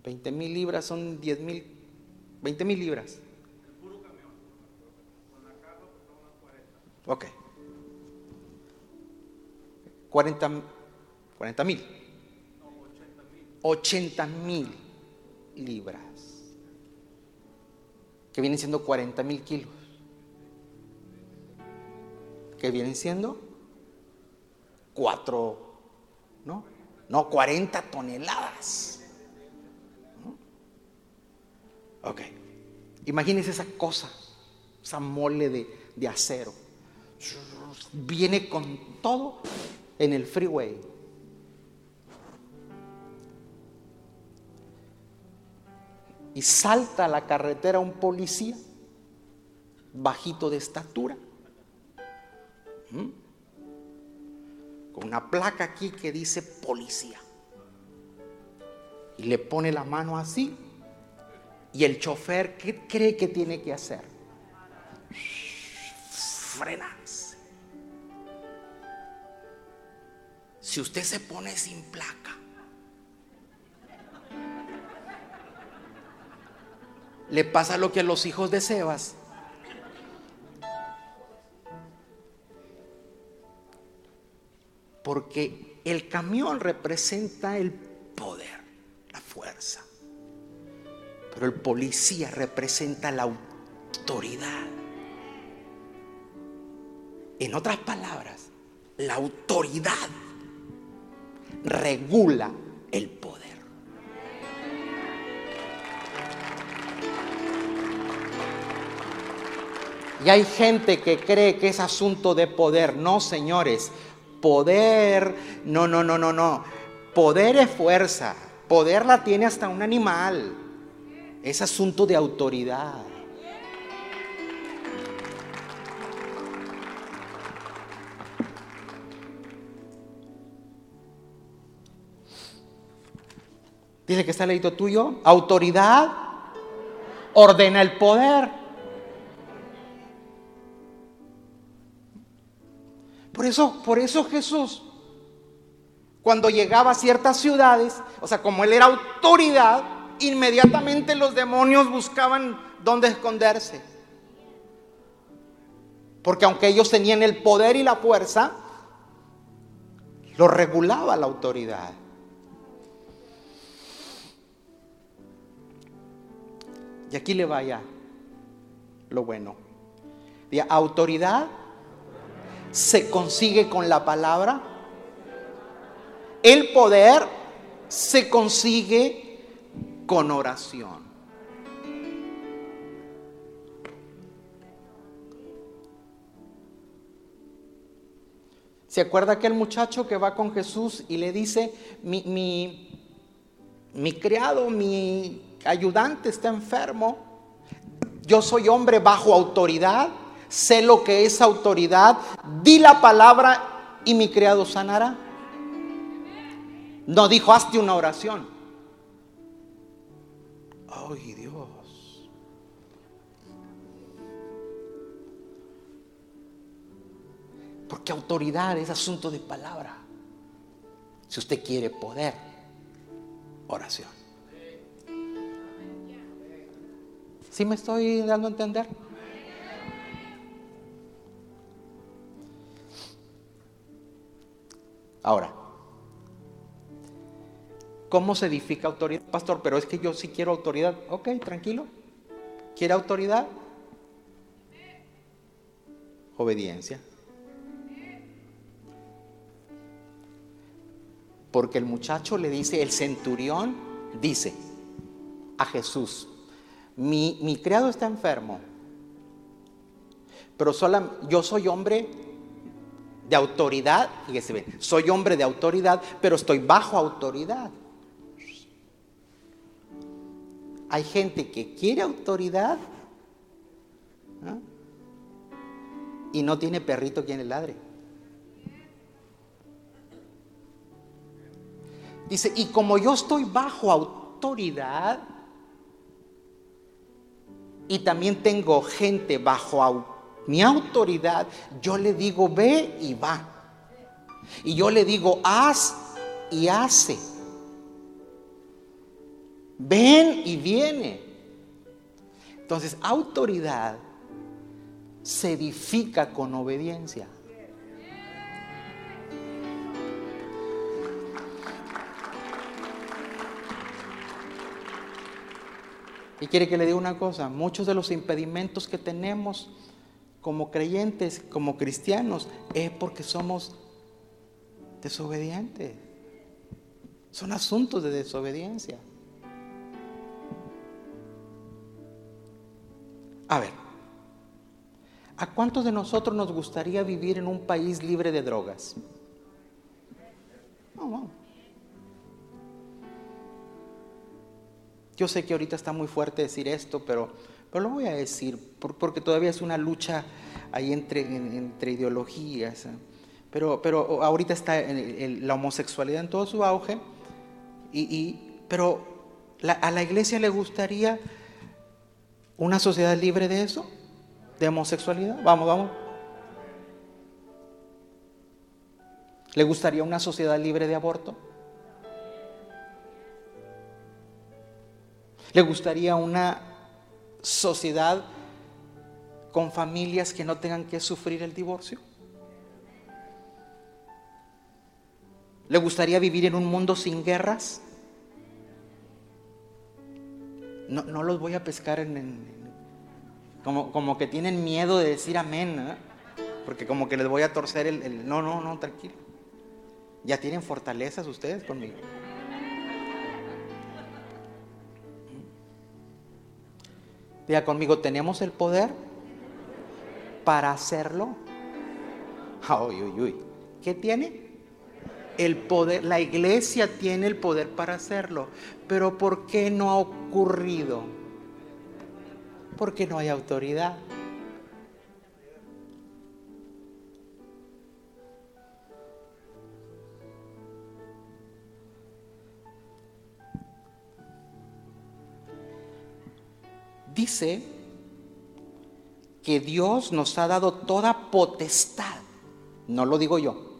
20 mil libras son 10 mil, 20 mil libras. El puro camión. Con la caja son unas 40. Ok. 40, 40 mil. No, 80 mil. 80 mil libras. Que vienen siendo 40 mil kilos. Que vienen siendo 4, ¿no? No, 40 toneladas. Ok. Imagínense esa cosa, esa mole de, acero. Viene con todo en el freeway. Y salta a la carretera un policía, bajito de estatura. ¿Mm? con una placa aquí que dice policía. Y le pone la mano así. Y el chofer, ¿qué cree que tiene que hacer? Frenarse. Si usted se pone sin placa, le pasa lo que a los hijos de Sebas. Porque el camión representa el poder, la fuerza. Pero el policía representa la autoridad. En otras palabras, la autoridad regula el poder. Y hay gente que cree que es asunto de poder. No, señores. Poder, no, no, no, no, no. Poder es fuerza. Poder la tiene hasta un animal. Es asunto de autoridad. Dice que está leído tuyo. Autoridad ordena el poder. Por eso, por eso Jesús, cuando llegaba a ciertas ciudades, o sea, como él era autoridad, inmediatamente los demonios buscaban dónde esconderse. Porque aunque ellos tenían el poder y la fuerza, lo regulaba la autoridad. Y aquí le vaya lo bueno. De autoridad se consigue con la palabra. El poder se consigue con oración. ¿Se acuerda aquel muchacho que va con Jesús y le dice, mi, mi, mi criado, mi ayudante está enfermo, yo soy hombre bajo autoridad, sé lo que es autoridad, di la palabra y mi criado sanará. No dijo, hazte una oración. Ay, Dios. Porque autoridad es asunto de palabra. Si usted quiere poder, oración. ¿Sí me estoy dando a entender? Ahora, ¿cómo se edifica autoridad? Pastor, pero es que yo sí quiero autoridad. Ok, tranquilo. ¿Quiere autoridad? Obediencia. Porque el muchacho le dice, el centurión dice a Jesús, mi, mi criado está enfermo, pero solo, yo soy hombre de autoridad, fíjese bien, soy hombre de autoridad, pero estoy bajo autoridad. Hay gente que quiere autoridad y no tiene perrito quien le ladre. Dice, y como yo estoy bajo autoridad y también tengo gente bajo mi autoridad, yo le digo, ve y va. Y yo le digo, haz y hace. Ven y viene. Entonces, autoridad se edifica con obediencia. Y quiere que le diga una cosa, muchos de los impedimentos que tenemos como creyentes, como cristianos, es porque somos desobedientes. Son asuntos de desobediencia. A ver, ¿a cuántos de nosotros nos gustaría vivir en un país libre de drogas? No, no. Yo sé que ahorita está muy fuerte decir esto, pero pero lo voy a decir porque todavía es una lucha ahí entre, entre ideologías. ¿eh? Pero, pero ahorita está la homosexualidad en todo su auge. Y, pero a la iglesia le gustaría una sociedad libre de eso, de homosexualidad. Vamos, vamos. ¿Le gustaría una sociedad libre de aborto? ¿Le gustaría una sociedad con familias que no tengan que sufrir el divorcio? ¿Le gustaría vivir en un mundo sin guerras? No, los voy a pescar en, como, como, que tienen miedo de decir amén, ¿eh? porque como que les voy a torcer el. No, no, no, tranquilo. Ya tienen fortalezas ustedes conmigo. Diga conmigo, ¿tenemos el poder para hacerlo? Uy, uy, uy. ¿Qué tiene? El poder, la iglesia tiene el poder para hacerlo. Pero ¿por qué no ha ocurrido? Porque no hay autoridad. dice que Dios nos ha dado toda potestad. No lo digo yo.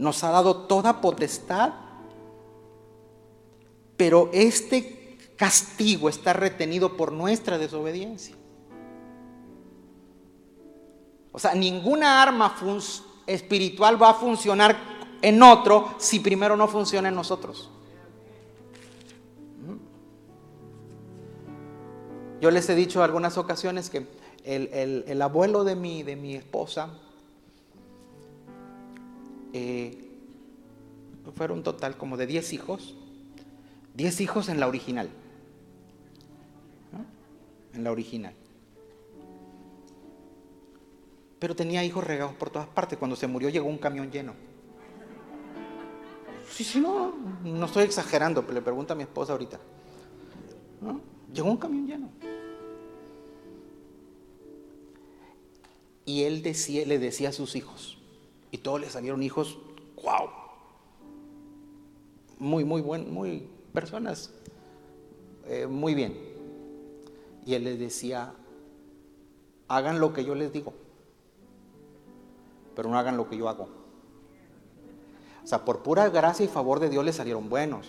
Nos ha dado toda potestad, pero este castigo está retenido por nuestra desobediencia. O sea, ninguna arma espiritual va a funcionar en otro si primero no funciona en nosotros. Yo les he dicho algunas ocasiones que el, abuelo de mi, de mi esposa eh, fueron total como de 10 hijos, 10 hijos en la original, en la original. Pero tenía hijos regados por todas partes. Cuando se murió llegó un camión lleno. Sí, sí, no, no estoy exagerando, pero le pregunto a mi esposa ahorita. Llegó un camión lleno. Y él decía, le decía a sus hijos, y todos le salieron hijos, wow, muy, muy buen, muy personas, eh, muy bien. Y él les decía, hagan lo que yo les digo, pero no hagan lo que yo hago. O sea, por pura gracia y favor de Dios les salieron buenos.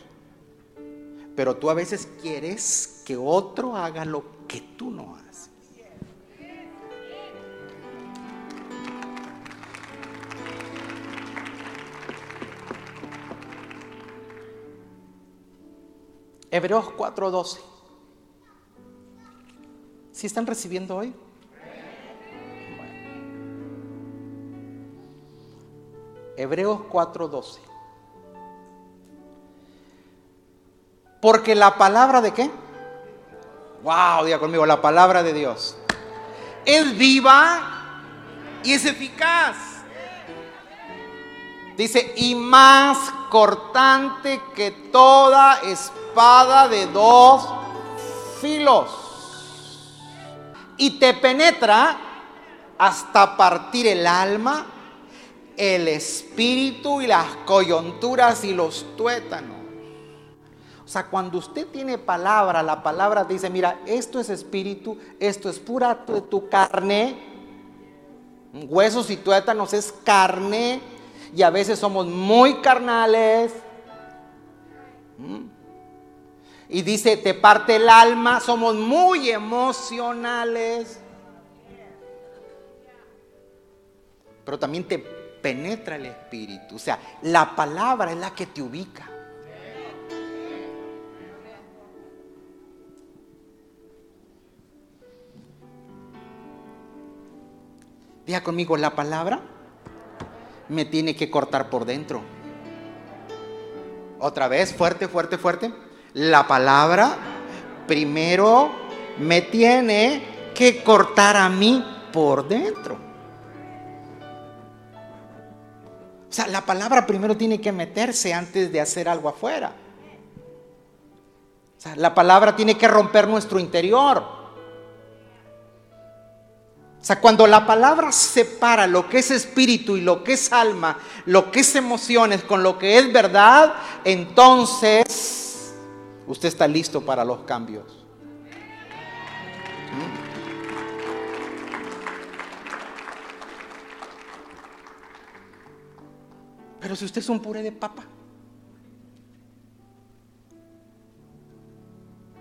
Pero tú a veces quieres que otro haga lo que tú no haces. Hebreos 4:12. ¿Sí están recibiendo hoy? Hebreos 4:12. Porque la palabra de qué? Wow, diga conmigo, la palabra de Dios es viva y es eficaz. Dice, y más cortante que toda espada espada de dos filos y te penetra hasta partir el alma, el espíritu y las coyunturas y los tuétanos. O sea, cuando usted tiene palabra, la palabra dice, mira, esto es espíritu, esto es pura tu, carne, huesos y tuétanos es carne, y a veces somos muy carnales. ¿Mm? Y dice, te parte el alma, somos muy emocionales. Pero también te penetra el espíritu. O sea, la palabra es la que te ubica. Diga conmigo, la palabra me tiene que cortar por dentro. Otra vez, fuerte, fuerte, fuerte la palabra, primero me tiene que cortar a mí por dentro. O sea, la palabra primero tiene que meterse antes de hacer algo afuera. O sea, la palabra tiene que romper nuestro interior. O sea, cuando la palabra separa lo que es espíritu y lo que es alma, lo que es emociones con lo que es verdad, entonces usted está listo para los cambios. ¿Mm? Pero si usted es un puré de papa.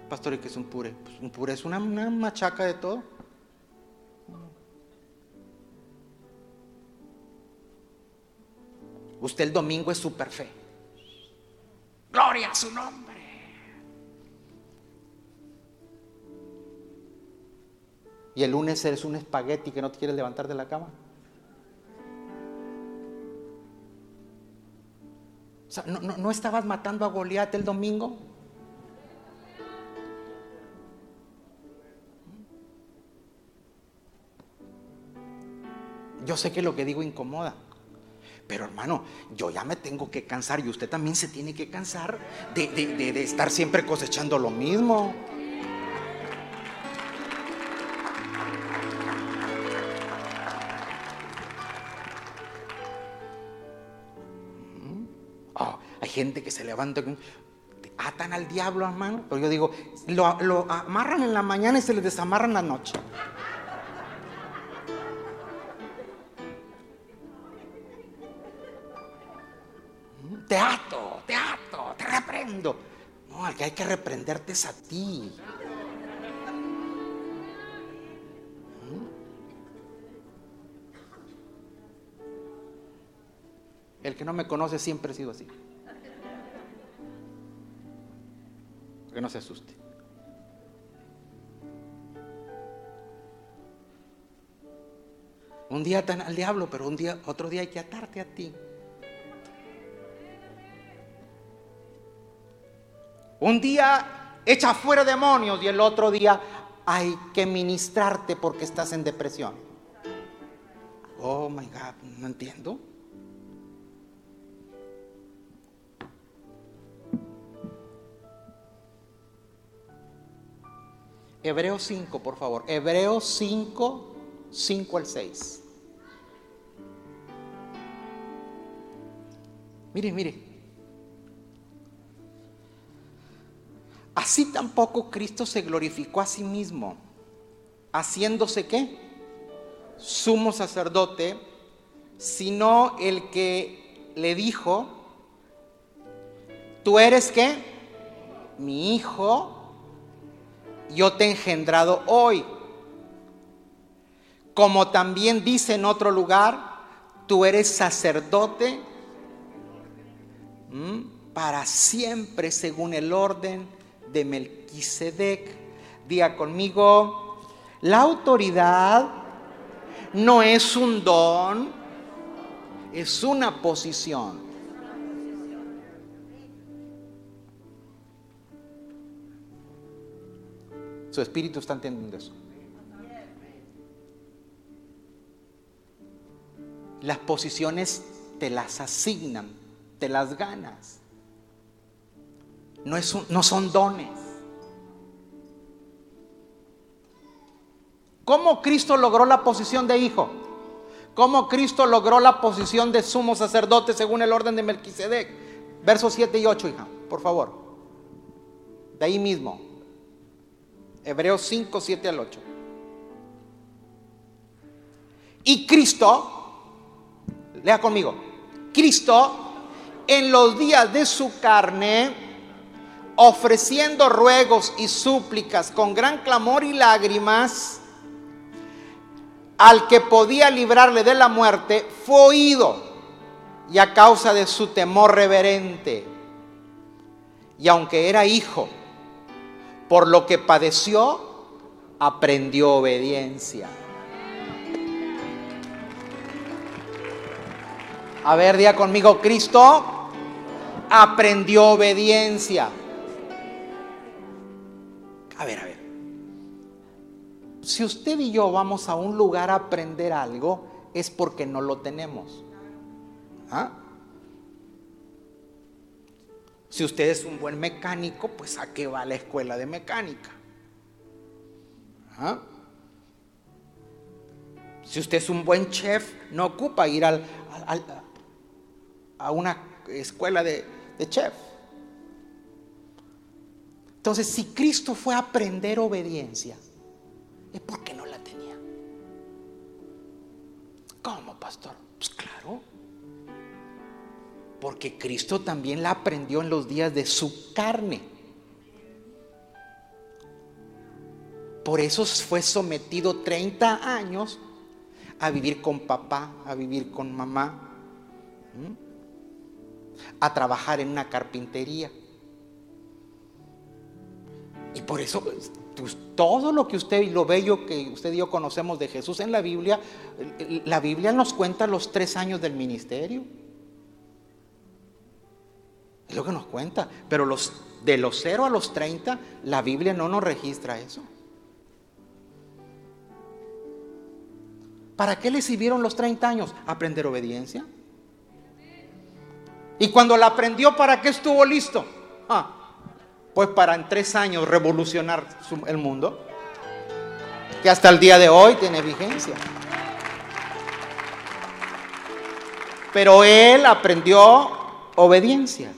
Pastor, ¿y qué es un puré? Pues un puré es una, una machaca de todo. Usted el domingo es super fe. Gloria a su nombre. Y el lunes eres un espagueti que no te quieres levantar de la cama. O sea, ¿no, no, no estabas matando a Goliat el domingo? Yo sé que lo que digo incomoda. Pero hermano, yo ya me tengo que cansar y usted también se tiene que cansar de, de- de estar siempre cosechando lo mismo. Gente que se levanta con... Atan al diablo, hermano. Pero yo digo, lo, amarran en la mañana y se les desamarran la noche. Te ato, te ato, te reprendo. No, al que hay que reprenderte es a ti. El que no me conoce siempre he sido así. Que no se asuste. Un día atan al diablo, pero un día, otro día hay que atarte a ti. Un día echa fuera demonios y el otro día hay que ministrarte porque estás en depresión. Oh my God, no entiendo. Hebreos 5, por favor. Hebreos 5, 5 al 6. Mire, mire. Así tampoco Cristo se glorificó a sí mismo, haciéndose qué? Sumo sacerdote, sino el que le dijo, tú eres qué? Mi hijo, yo te he engendrado hoy. Como también dice en otro lugar, tú eres sacerdote para siempre según el orden de Melquisedec. Diga conmigo, la autoridad no es un don, es una posición. Su espíritu está entendiendo eso. Las posiciones te las asignan, te las ganas. No, es un- no son dones. ¿Cómo Cristo logró la posición de hijo? ¿Cómo Cristo logró la posición de sumo sacerdote según el orden de Melquisedec? Versos 7 y 8, hija, por favor. De ahí mismo. Hebreos 5, 7 al 8. Y Cristo, lea conmigo, Cristo en los días de su carne, ofreciendo ruegos y súplicas con gran clamor y lágrimas, al que podía librarle de la muerte, fue oído y a causa de su temor reverente. Y aunque era hijo, por lo que padeció, aprendió obediencia. A ver, día conmigo, Cristo aprendió obediencia. A ver, a ver. Si usted y yo vamos a un lugar a aprender algo, es porque no lo tenemos. ¿Ah? Si usted es un buen mecánico, pues a qué va la escuela de mecánica. ¿Ah? Si usted es un buen chef, no ocupa ir al, a una escuela de, de chef. Entonces, si Cristo fue a aprender obediencia, es porque no la tenía. ¿Cómo, pastor? Pues claro. Porque Cristo también la aprendió en los días de su carne. Por eso fue sometido 30 años a vivir con papá, a vivir con mamá, a trabajar en una carpintería. Y por eso pues, todo lo que usted y lo bello que usted y yo conocemos de Jesús en la Biblia, la Biblia nos cuenta los tres años del ministerio. Es lo que nos cuenta. Pero los, de los 0 a los 30, la Biblia no nos registra eso. ¿Para qué le sirvieron los 30 años? Aprender obediencia. Y cuando la aprendió, ¿para qué estuvo listo? Ah, pues para en tres años revolucionar el mundo, que hasta el día de hoy tiene vigencia. Pero él aprendió obediencia.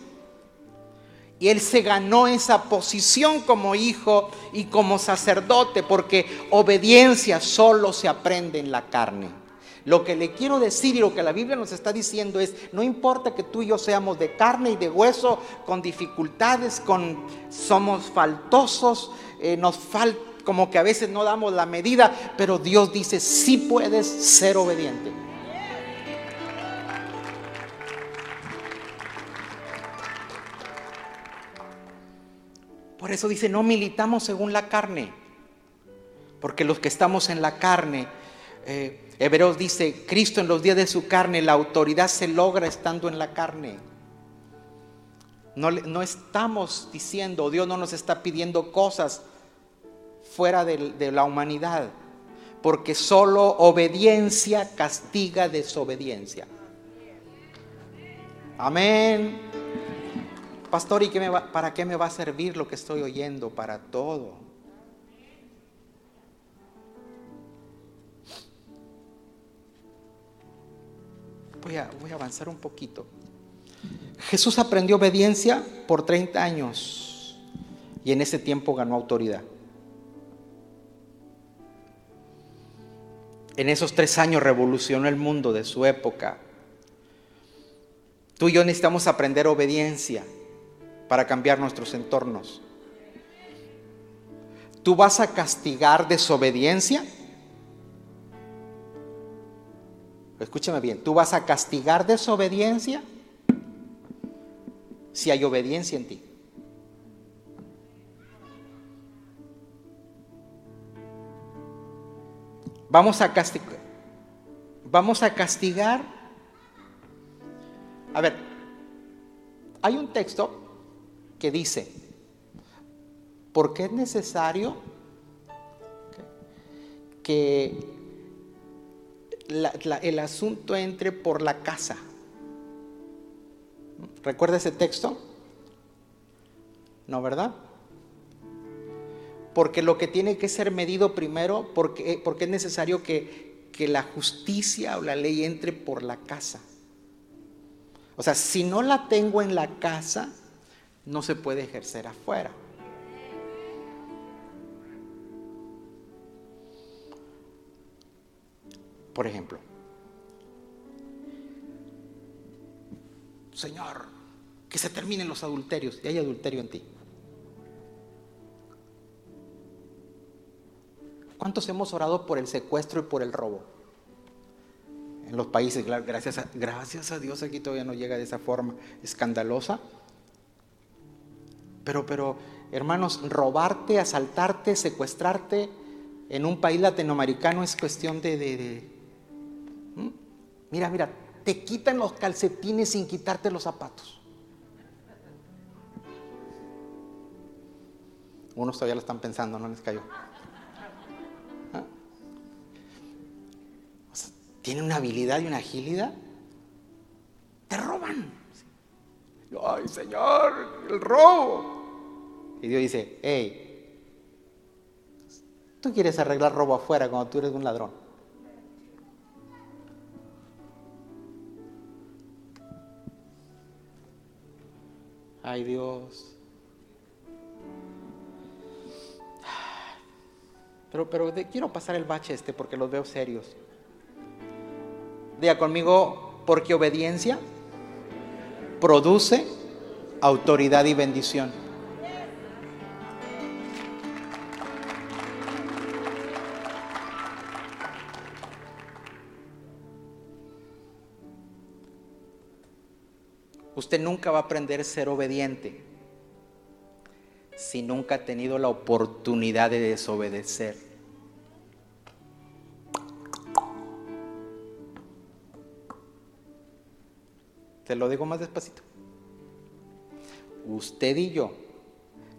Y él se ganó esa posición como hijo y como sacerdote, porque obediencia solo se aprende en la carne. Lo que le quiero decir y lo que la Biblia nos está diciendo es, no importa que tú y yo seamos de carne y de hueso, con dificultades, con somos faltosos, eh, nos falta como que a veces no damos la medida, pero Dios dice, sí puedes ser obediente. Por eso dice, no militamos según la carne, porque los que estamos en la carne, eh, Hebreos dice, Cristo en los días de su carne, la autoridad se logra estando en la carne. No, no estamos diciendo, Dios no nos está pidiendo cosas fuera de, de la humanidad, porque solo obediencia castiga desobediencia. Amén. Pastor, ¿y qué me va, para qué me va a servir lo que estoy oyendo? Para todo. voy a, avanzar un poquito. Jesús aprendió obediencia por 30 años y en ese tiempo ganó autoridad. En esos tres años revolucionó el mundo de su época. Tú y yo necesitamos aprender obediencia para cambiar nuestros entornos. ¿Tú vas a castigar desobediencia? Escúchame bien, ¿tú vas a castigar desobediencia si hay obediencia en ti? Vamos a castigar. Vamos a castigar. A ver, hay un texto que dice, ¿por qué es necesario que el asunto entre por la casa. ¿Recuerda ese texto? No, ¿verdad? Porque lo que tiene que ser medido primero, porque, porque es necesario que, que la justicia o la ley entre por la casa. O sea, si no la tengo en la casa, no se puede ejercer afuera. Por ejemplo, Señor, que se terminen los adulterios y hay adulterio en ti. ¿Cuántos hemos orado por el secuestro y por el robo? En los países, gracias a, gracias a Dios aquí todavía no llega de esa forma escandalosa. Pero, pero, hermanos, robarte, asaltarte, secuestrarte en un país latinoamericano es cuestión de, ¿Mm? Mira, mira, te quitan los calcetines sin quitarte los zapatos. Unos todavía lo están pensando, no les cayó. ¿Ah? tiene una habilidad y una agilidad. Te roban ay Señor, el robo. Y Dios dice, hey, tú quieres arreglar robo afuera cuando tú eres un ladrón. Ay Dios. Pero, pero quiero pasar el bache este porque los veo serios. Diga conmigo, porque obediencia produce autoridad y bendición. Usted nunca va a aprender a ser obediente si nunca ha tenido la oportunidad de desobedecer. Te lo digo más despacito. Usted y yo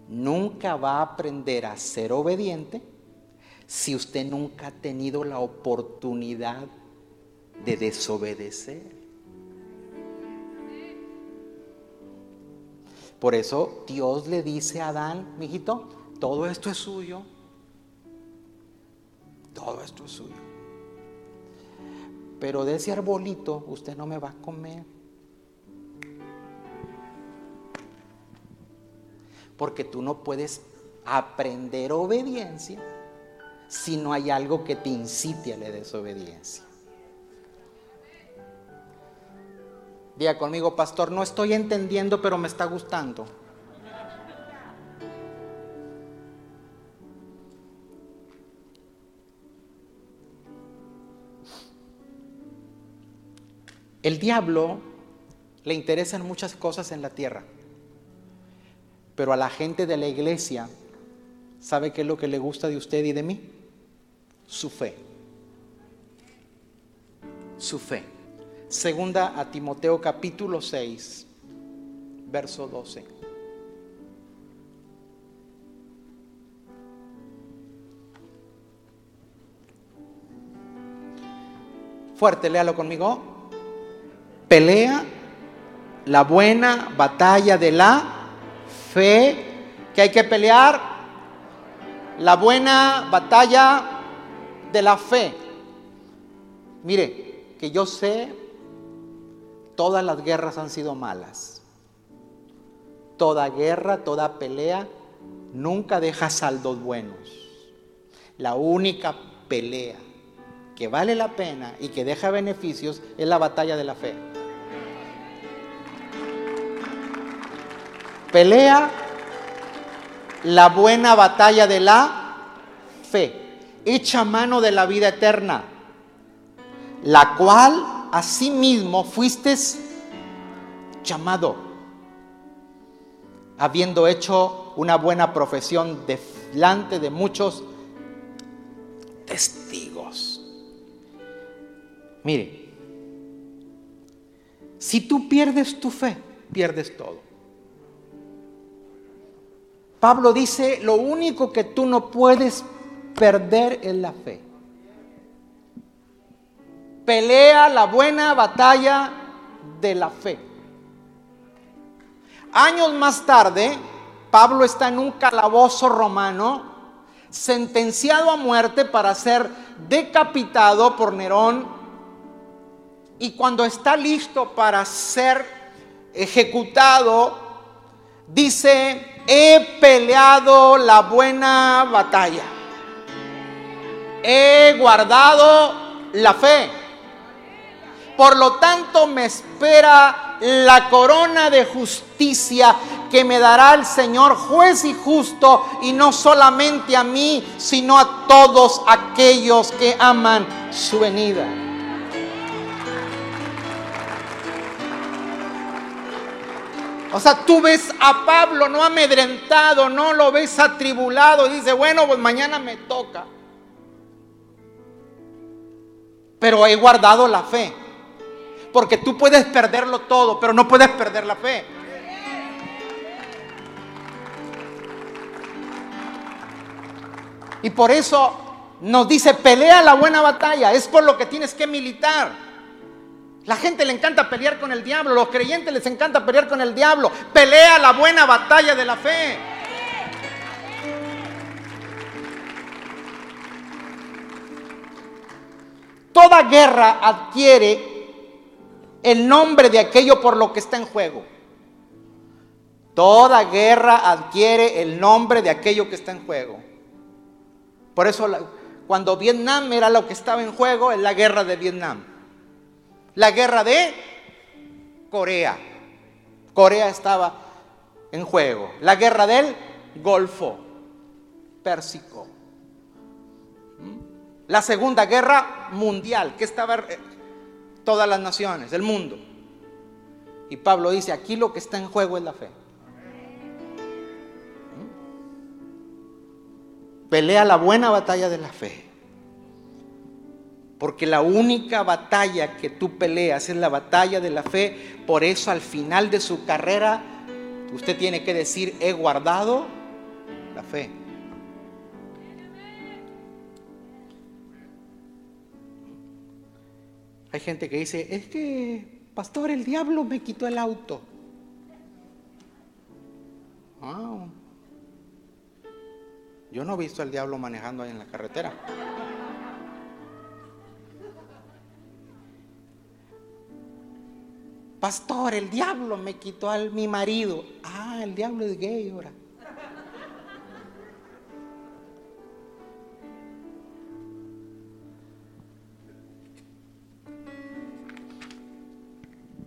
nunca va a aprender a ser obediente si usted nunca ha tenido la oportunidad de desobedecer. Por eso Dios le dice a Adán, mijito, todo esto es suyo. Todo esto es suyo. Pero de ese arbolito usted no me va a comer. Porque tú no puedes aprender obediencia si no hay algo que te incite a la desobediencia. Diga conmigo, pastor, no estoy entendiendo, pero me está gustando. El diablo le interesan muchas cosas en la tierra, pero a la gente de la iglesia, ¿sabe qué es lo que le gusta de usted y de mí? Su fe. Su fe. Segunda a Timoteo capítulo 6, verso 12. Fuerte, léalo conmigo. Pelea la buena batalla de la fe. que hay que pelear? La buena batalla de la fe. Mire, que yo sé Todas las guerras han sido malas. Toda guerra, toda pelea nunca deja saldos buenos. La única pelea que vale la pena y que deja beneficios es la batalla de la fe. Pelea la buena batalla de la fe. Echa mano de la vida eterna, la cual asimismo fuiste llamado, habiendo hecho una buena profesión delante de muchos testigos. Mire, si tú pierdes tu fe, pierdes todo. Pablo dice, lo único que tú no puedes perder es la fe pelea la buena batalla de la fe. Años más tarde, Pablo está en un calabozo romano, sentenciado a muerte para ser decapitado por Nerón, y cuando está listo para ser ejecutado, dice, he peleado la buena batalla, he guardado la fe. Por lo tanto, me espera la corona de justicia que me dará el Señor juez y justo, y no solamente a mí, sino a todos aquellos que aman su venida. O sea, tú ves a Pablo no amedrentado, no lo ves atribulado, dice, bueno, pues mañana me toca. Pero he guardado la fe. Porque tú puedes perderlo todo, pero no puedes perder la fe. Y por eso nos dice, pelea la buena batalla, es por lo que tienes que militar. La gente le encanta pelear con el diablo, los creyentes les encanta pelear con el diablo. Pelea la buena batalla de la fe. Toda guerra adquiere el nombre de aquello por lo que está en juego. Toda guerra adquiere el nombre de aquello que está en juego. Por eso cuando Vietnam era lo que estaba en juego, es la guerra de Vietnam. La guerra de Corea. Corea estaba en juego. La guerra del Golfo Pérsico. La segunda guerra mundial, que estaba eh, todas las naciones del mundo. Y Pablo dice, aquí lo que está en juego es la fe. Pelea la buena batalla de la fe. Porque la única batalla que tú peleas es la batalla de la fe. Por eso al final de su carrera usted tiene que decir, he guardado la fe. Hay gente que dice, es que, pastor, el diablo me quitó el auto. Ah, yo no he visto al diablo manejando ahí en la carretera. Pastor, el diablo me quitó a mi marido. Ah, el diablo es gay ahora.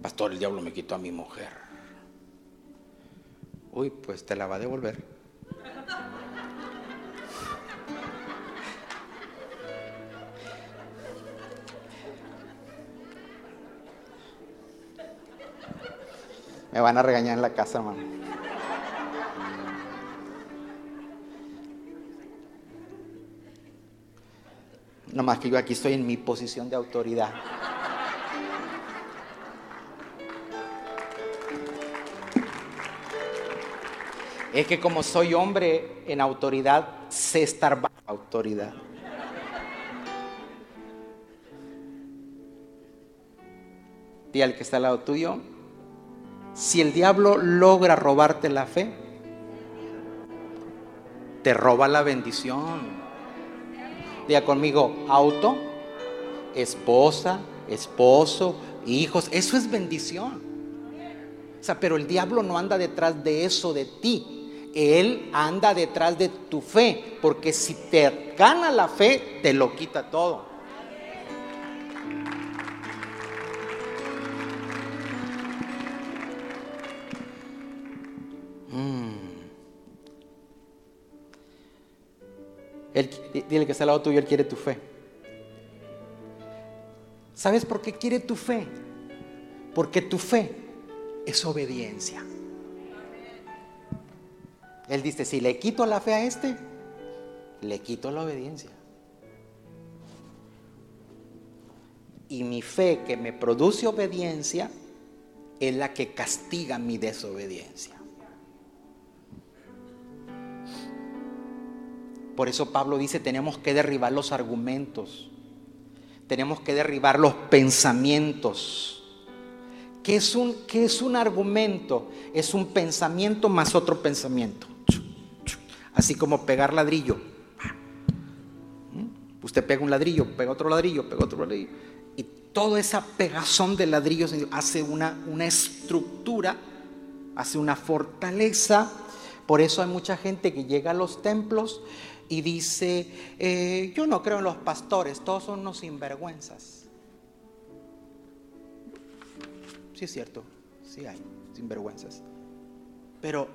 Pastor, el diablo me quitó a mi mujer. Uy, pues te la va a devolver. Me van a regañar en la casa, hermano. No más que yo aquí estoy en mi posición de autoridad. Es que como soy hombre en autoridad, sé estar bajo autoridad. Y al que está al lado tuyo, si el diablo logra robarte la fe, te roba la bendición. Diga conmigo, auto, esposa, esposo, hijos, eso es bendición. O sea, pero el diablo no anda detrás de eso de ti. Él anda detrás de tu fe, porque si te gana la fe, te lo quita todo. Él, dile que está al lado tuyo, Él quiere tu fe. ¿Sabes por qué quiere tu fe? Porque tu fe es obediencia. Él dice, si le quito la fe a este, le quito la obediencia. Y mi fe que me produce obediencia es la que castiga mi desobediencia. Por eso Pablo dice, tenemos que derribar los argumentos, tenemos que derribar los pensamientos. ¿Qué es un, es un argumento? Es un pensamiento más otro pensamiento. Así como pegar ladrillo. Usted pega un ladrillo, pega otro ladrillo, pega otro ladrillo. Y toda esa pegazón de ladrillos hace una, una estructura, hace una fortaleza. Por eso hay mucha gente que llega a los templos y dice, eh, yo no creo en los pastores, todos son unos sinvergüenzas. Sí es cierto, sí hay sinvergüenzas. Pero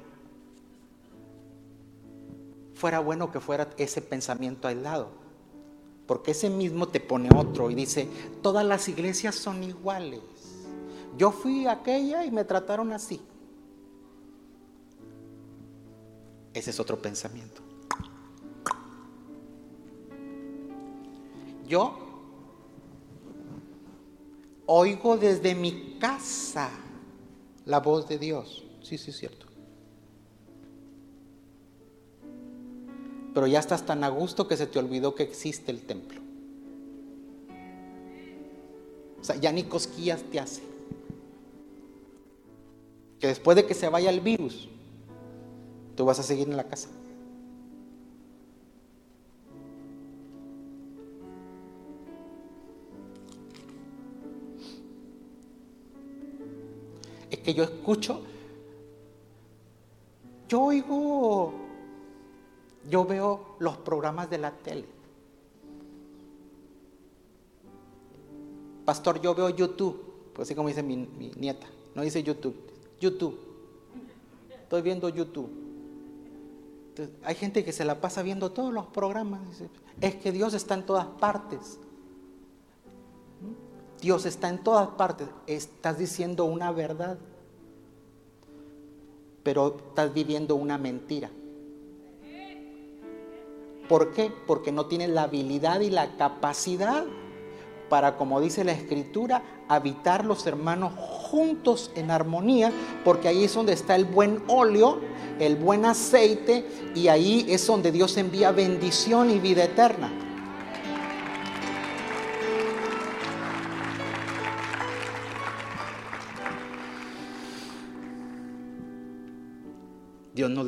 fuera bueno que fuera ese pensamiento aislado, porque ese mismo te pone otro y dice, todas las iglesias son iguales. Yo fui aquella y me trataron así. Ese es otro pensamiento. Yo oigo desde mi casa la voz de Dios. Sí, sí, es cierto. Pero ya estás tan a gusto que se te olvidó que existe el templo. O sea, ya ni cosquillas te hace. Que después de que se vaya el virus, tú vas a seguir en la casa. Es que yo escucho Yo oigo, yo veo los programas de la tele. Pastor, yo veo YouTube, pues así como dice mi, mi nieta, no dice YouTube, YouTube. Estoy viendo YouTube. Entonces, hay gente que se la pasa viendo todos los programas. Es que Dios está en todas partes. Dios está en todas partes. Estás diciendo una verdad, pero estás viviendo una mentira. ¿Por qué? Porque no tienes la habilidad y la capacidad para, como dice la escritura, habitar los hermanos juntos en armonía, porque ahí es donde está el buen óleo, el buen aceite, y ahí es donde Dios envía bendición y vida eterna.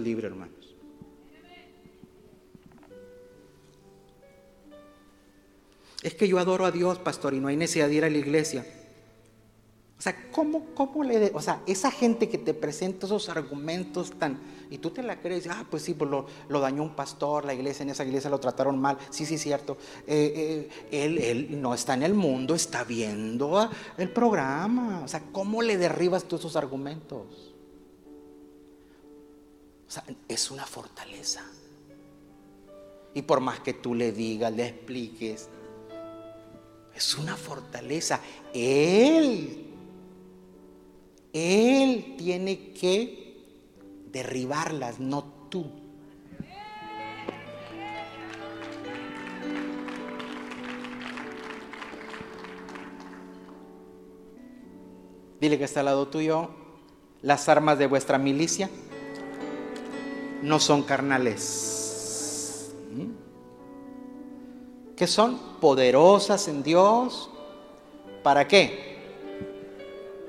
Libre, hermanos. Es que yo adoro a Dios, pastor, y no hay necesidad de ir a la iglesia. O sea, ¿cómo, cómo le O sea, esa gente que te presenta esos argumentos tan. Y tú te la crees, ah, pues sí, pues lo, lo dañó un pastor, la iglesia, en esa iglesia lo trataron mal. Sí, sí, cierto. Eh, eh, él, él no está en el mundo, está viendo el programa. O sea, ¿cómo le derribas tú esos argumentos? Es una fortaleza. Y por más que tú le digas, le expliques, es una fortaleza. Él, Él tiene que derribarlas, no tú. Dile que está al lado tuyo, las armas de vuestra milicia no son carnales. ¿Qué son? Poderosas en Dios. ¿Para qué?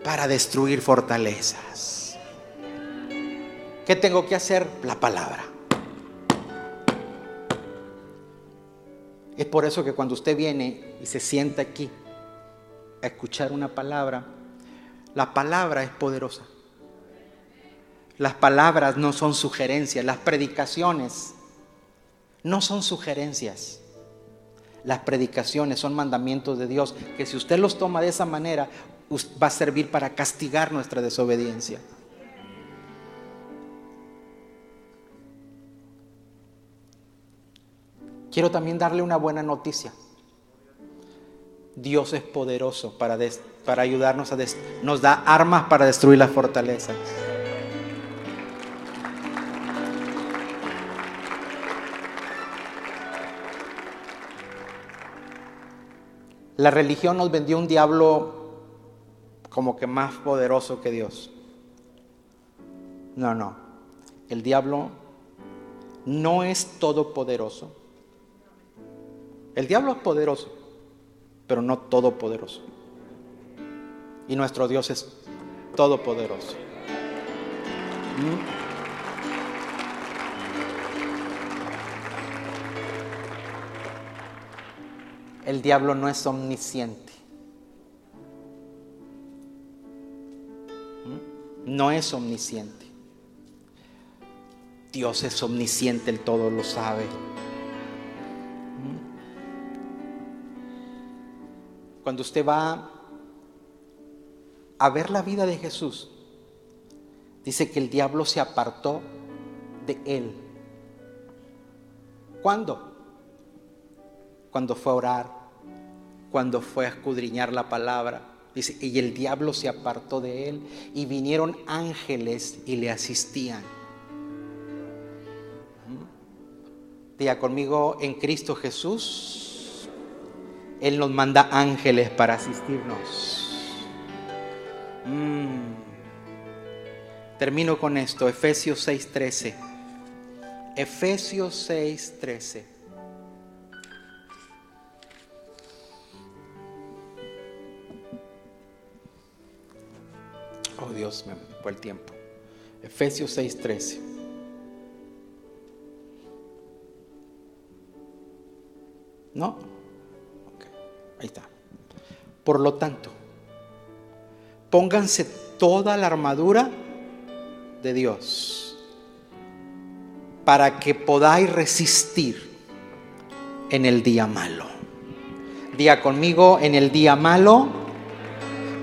Para destruir fortalezas. ¿Qué tengo que hacer? La palabra. Es por eso que cuando usted viene y se sienta aquí a escuchar una palabra, la palabra es poderosa. Las palabras no son sugerencias, las predicaciones no son sugerencias. Las predicaciones son mandamientos de Dios que si usted los toma de esa manera va a servir para castigar nuestra desobediencia. Quiero también darle una buena noticia. Dios es poderoso para, para ayudarnos a... nos da armas para destruir las fortalezas. La religión nos vendió un diablo como que más poderoso que Dios. No, no. El diablo no es todopoderoso. El diablo es poderoso, pero no todopoderoso. Y nuestro Dios es todopoderoso. ¿Mm? El diablo no es omnisciente. ¿Mm? No es omnisciente. Dios es omnisciente, el todo lo sabe. ¿Mm? Cuando usted va a ver la vida de Jesús, dice que el diablo se apartó de él. ¿Cuándo? Cuando fue a orar, cuando fue a escudriñar la palabra. Dice, y el diablo se apartó de él y vinieron ángeles y le asistían. ¿Mm? Diga conmigo, en Cristo Jesús, Él nos manda ángeles para asistirnos. Mm. Termino con esto, Efesios 6:13. Efesios 6:13. Oh Dios, me fue el tiempo. Efesios 6:13. ¿No? Ahí está. Por lo tanto, pónganse toda la armadura de Dios para que podáis resistir en el día malo. Día conmigo, en el día malo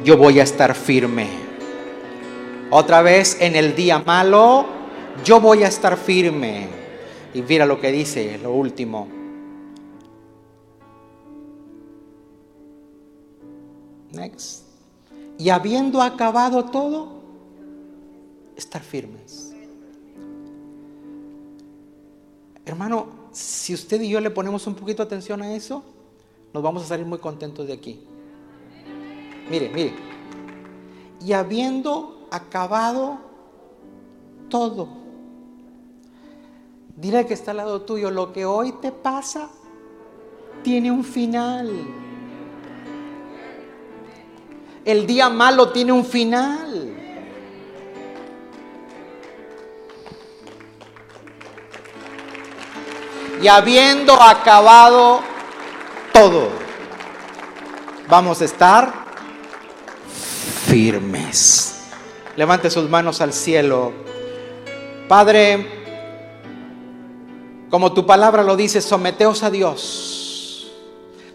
yo voy a estar firme. Otra vez, en el día malo yo voy a estar firme. Y mira lo que dice, lo último. Next. Y habiendo acabado todo, estar firmes. Hermano, si usted y yo le ponemos un poquito de atención a eso, nos vamos a salir muy contentos de aquí. Mire, mire. Y habiendo acabado todo, dile que está al lado tuyo, lo que hoy te pasa tiene un final. El día malo tiene un final. Y habiendo acabado todo, vamos a estar firmes. Levante sus manos al cielo. Padre, como tu palabra lo dice, someteos a Dios.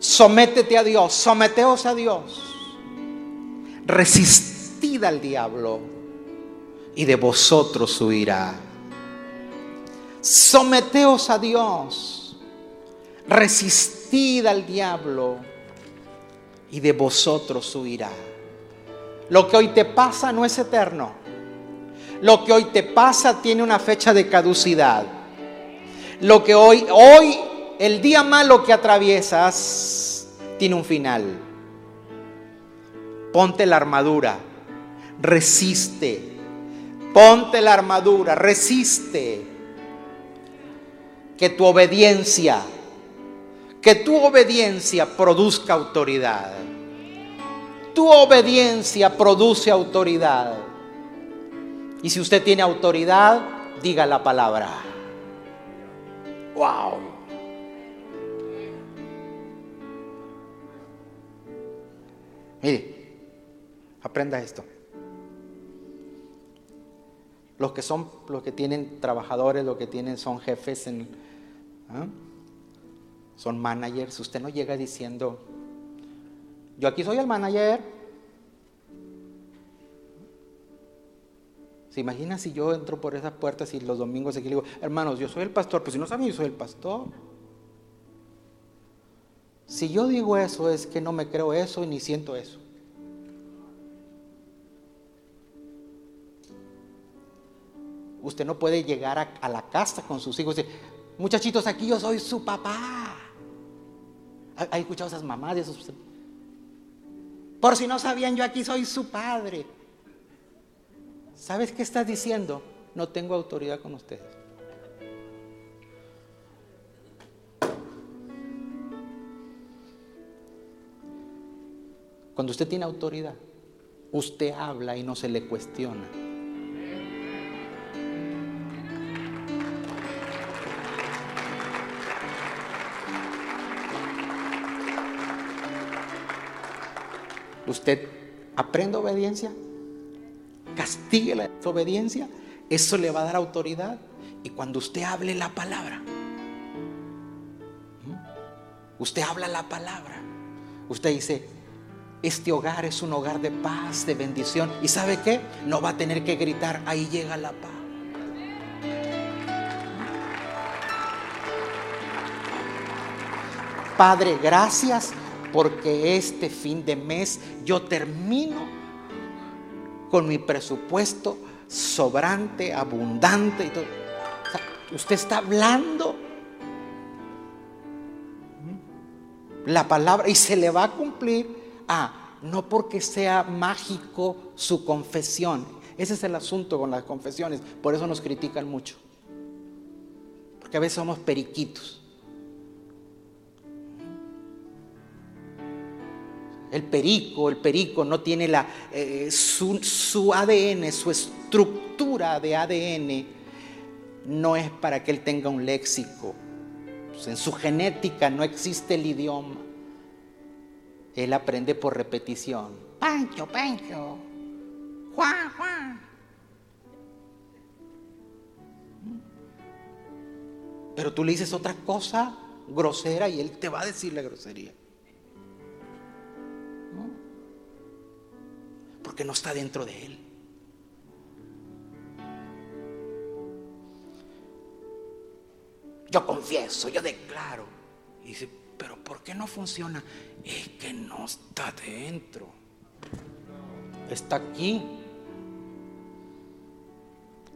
Sométete a Dios, someteos a Dios. Resistid al diablo y de vosotros huirá. Someteos a Dios. Resistid al diablo y de vosotros huirá. Lo que hoy te pasa no es eterno. Lo que hoy te pasa tiene una fecha de caducidad. Lo que hoy, hoy, el día malo que atraviesas, tiene un final. Ponte la armadura, resiste. Ponte la armadura, resiste. Que tu obediencia, que tu obediencia produzca autoridad. Tu obediencia produce autoridad. Y si usted tiene autoridad, diga la palabra. Wow. Mire, aprenda esto. Los que son, los que tienen trabajadores, los que tienen, son jefes, en, ¿ah? son managers. Usted no llega diciendo, yo aquí soy el manager. ¿Se imagina si yo entro por esas puertas y los domingos aquí le digo, hermanos, yo soy el pastor? Pues si no saben, yo soy el pastor. Si yo digo eso es que no me creo eso y ni siento eso. Usted no puede llegar a, la casa con sus hijos y decir, muchachitos, aquí yo soy su papá. ¿Ha escuchado esas mamás y esos? Por si no sabían, yo aquí soy su padre. ¿Sabes qué estás diciendo? No tengo autoridad con ustedes. Cuando usted tiene autoridad, usted habla y no se le cuestiona. Usted aprende obediencia, castigue la obediencia, eso le va a dar autoridad. Y cuando usted hable la palabra, usted habla la palabra, usted dice, este hogar es un hogar de paz, de bendición. ¿Y sabe qué? No va a tener que gritar, ahí llega la paz. Padre, gracias porque este fin de mes yo termino con mi presupuesto sobrante, abundante y todo. usted está hablando la palabra y se le va a cumplir. Ah, no porque sea mágico su confesión. Ese es el asunto con las confesiones. Por eso nos critican mucho. Porque a veces somos periquitos. El perico, el perico no tiene la, eh, su, ADN, su estructura de ADN no es para que él tenga un léxico. Pues en su genética no existe el idioma. Él aprende por repetición. Pancho, Pancho. Juan, Juan. Pero tú le dices otra cosa grosera y él te va a decir la grosería. Porque no está dentro de él. Yo confieso, yo declaro. Y dice, pero ¿por qué no funciona? Es que no está dentro. Está aquí.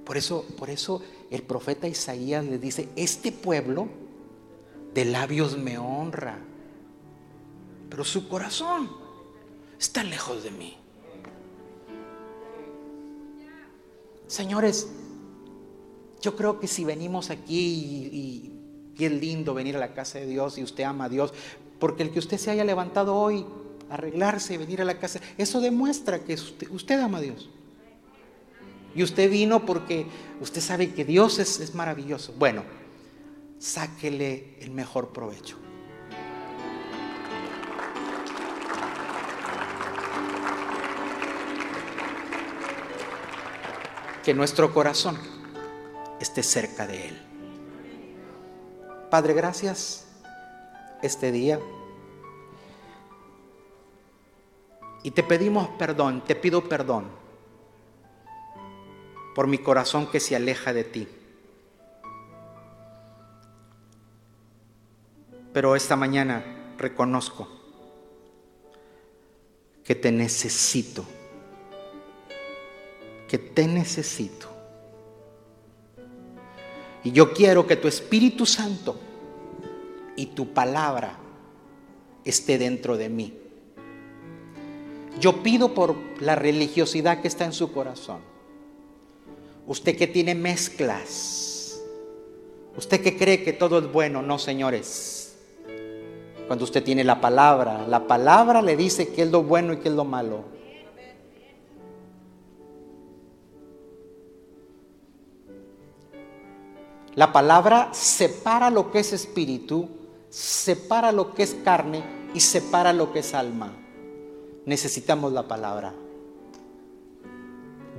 Por eso, por eso el profeta Isaías le dice, este pueblo de labios me honra, pero su corazón está lejos de mí. Señores, yo creo que si venimos aquí y, es lindo venir a la casa de Dios y usted ama a Dios, porque el que usted se haya levantado hoy, arreglarse, venir a la casa, eso demuestra que usted, ama a Dios. Y usted vino porque usted sabe que Dios es maravilloso. Bueno, sáquele el mejor provecho. Que nuestro corazón esté cerca de Él. Padre, gracias este día. Y te pedimos perdón, te pido perdón por mi corazón que se aleja de ti. Pero esta mañana reconozco que te necesito, que te necesito. Y yo quiero que tu Espíritu Santo y tu palabra esté dentro de mí. Yo pido por la religiosidad que está en su corazón. Usted que tiene mezclas. Usted que cree que todo es bueno. No, señores. Cuando usted tiene la palabra, la palabra le dice qué es lo bueno y qué es lo malo. La palabra separa lo que es espíritu, separa lo que es carne y separa lo que es alma. Necesitamos la palabra.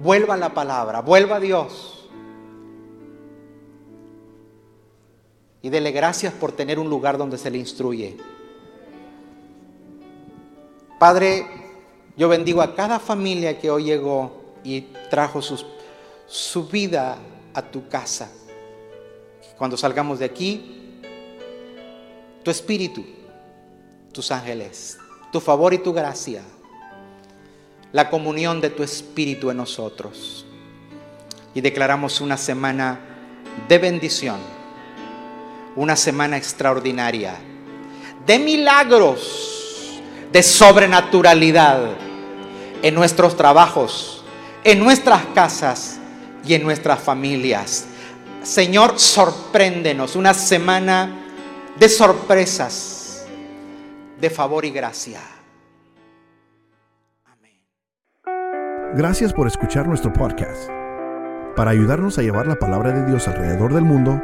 Vuelva la palabra, vuelva a Dios. Y dele gracias por tener un lugar donde se le instruye. Padre, yo bendigo a cada familia que hoy llegó y trajo su vida a tu casa cuando salgamos de aquí, tu espíritu, tus ángeles, tu favor y tu gracia, la comunión de tu espíritu en nosotros. Y declaramos una semana de bendición, una semana extraordinaria, de milagros, de sobrenaturalidad en nuestros trabajos, en nuestras casas y en nuestras familias Señor, sorpréndenos una semana de sorpresas, de favor y gracia. Amén. Gracias por escuchar nuestro podcast. Para ayudarnos a llevar la palabra de Dios alrededor del mundo,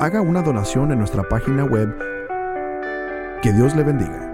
haga una donación en nuestra página web. Que Dios le bendiga.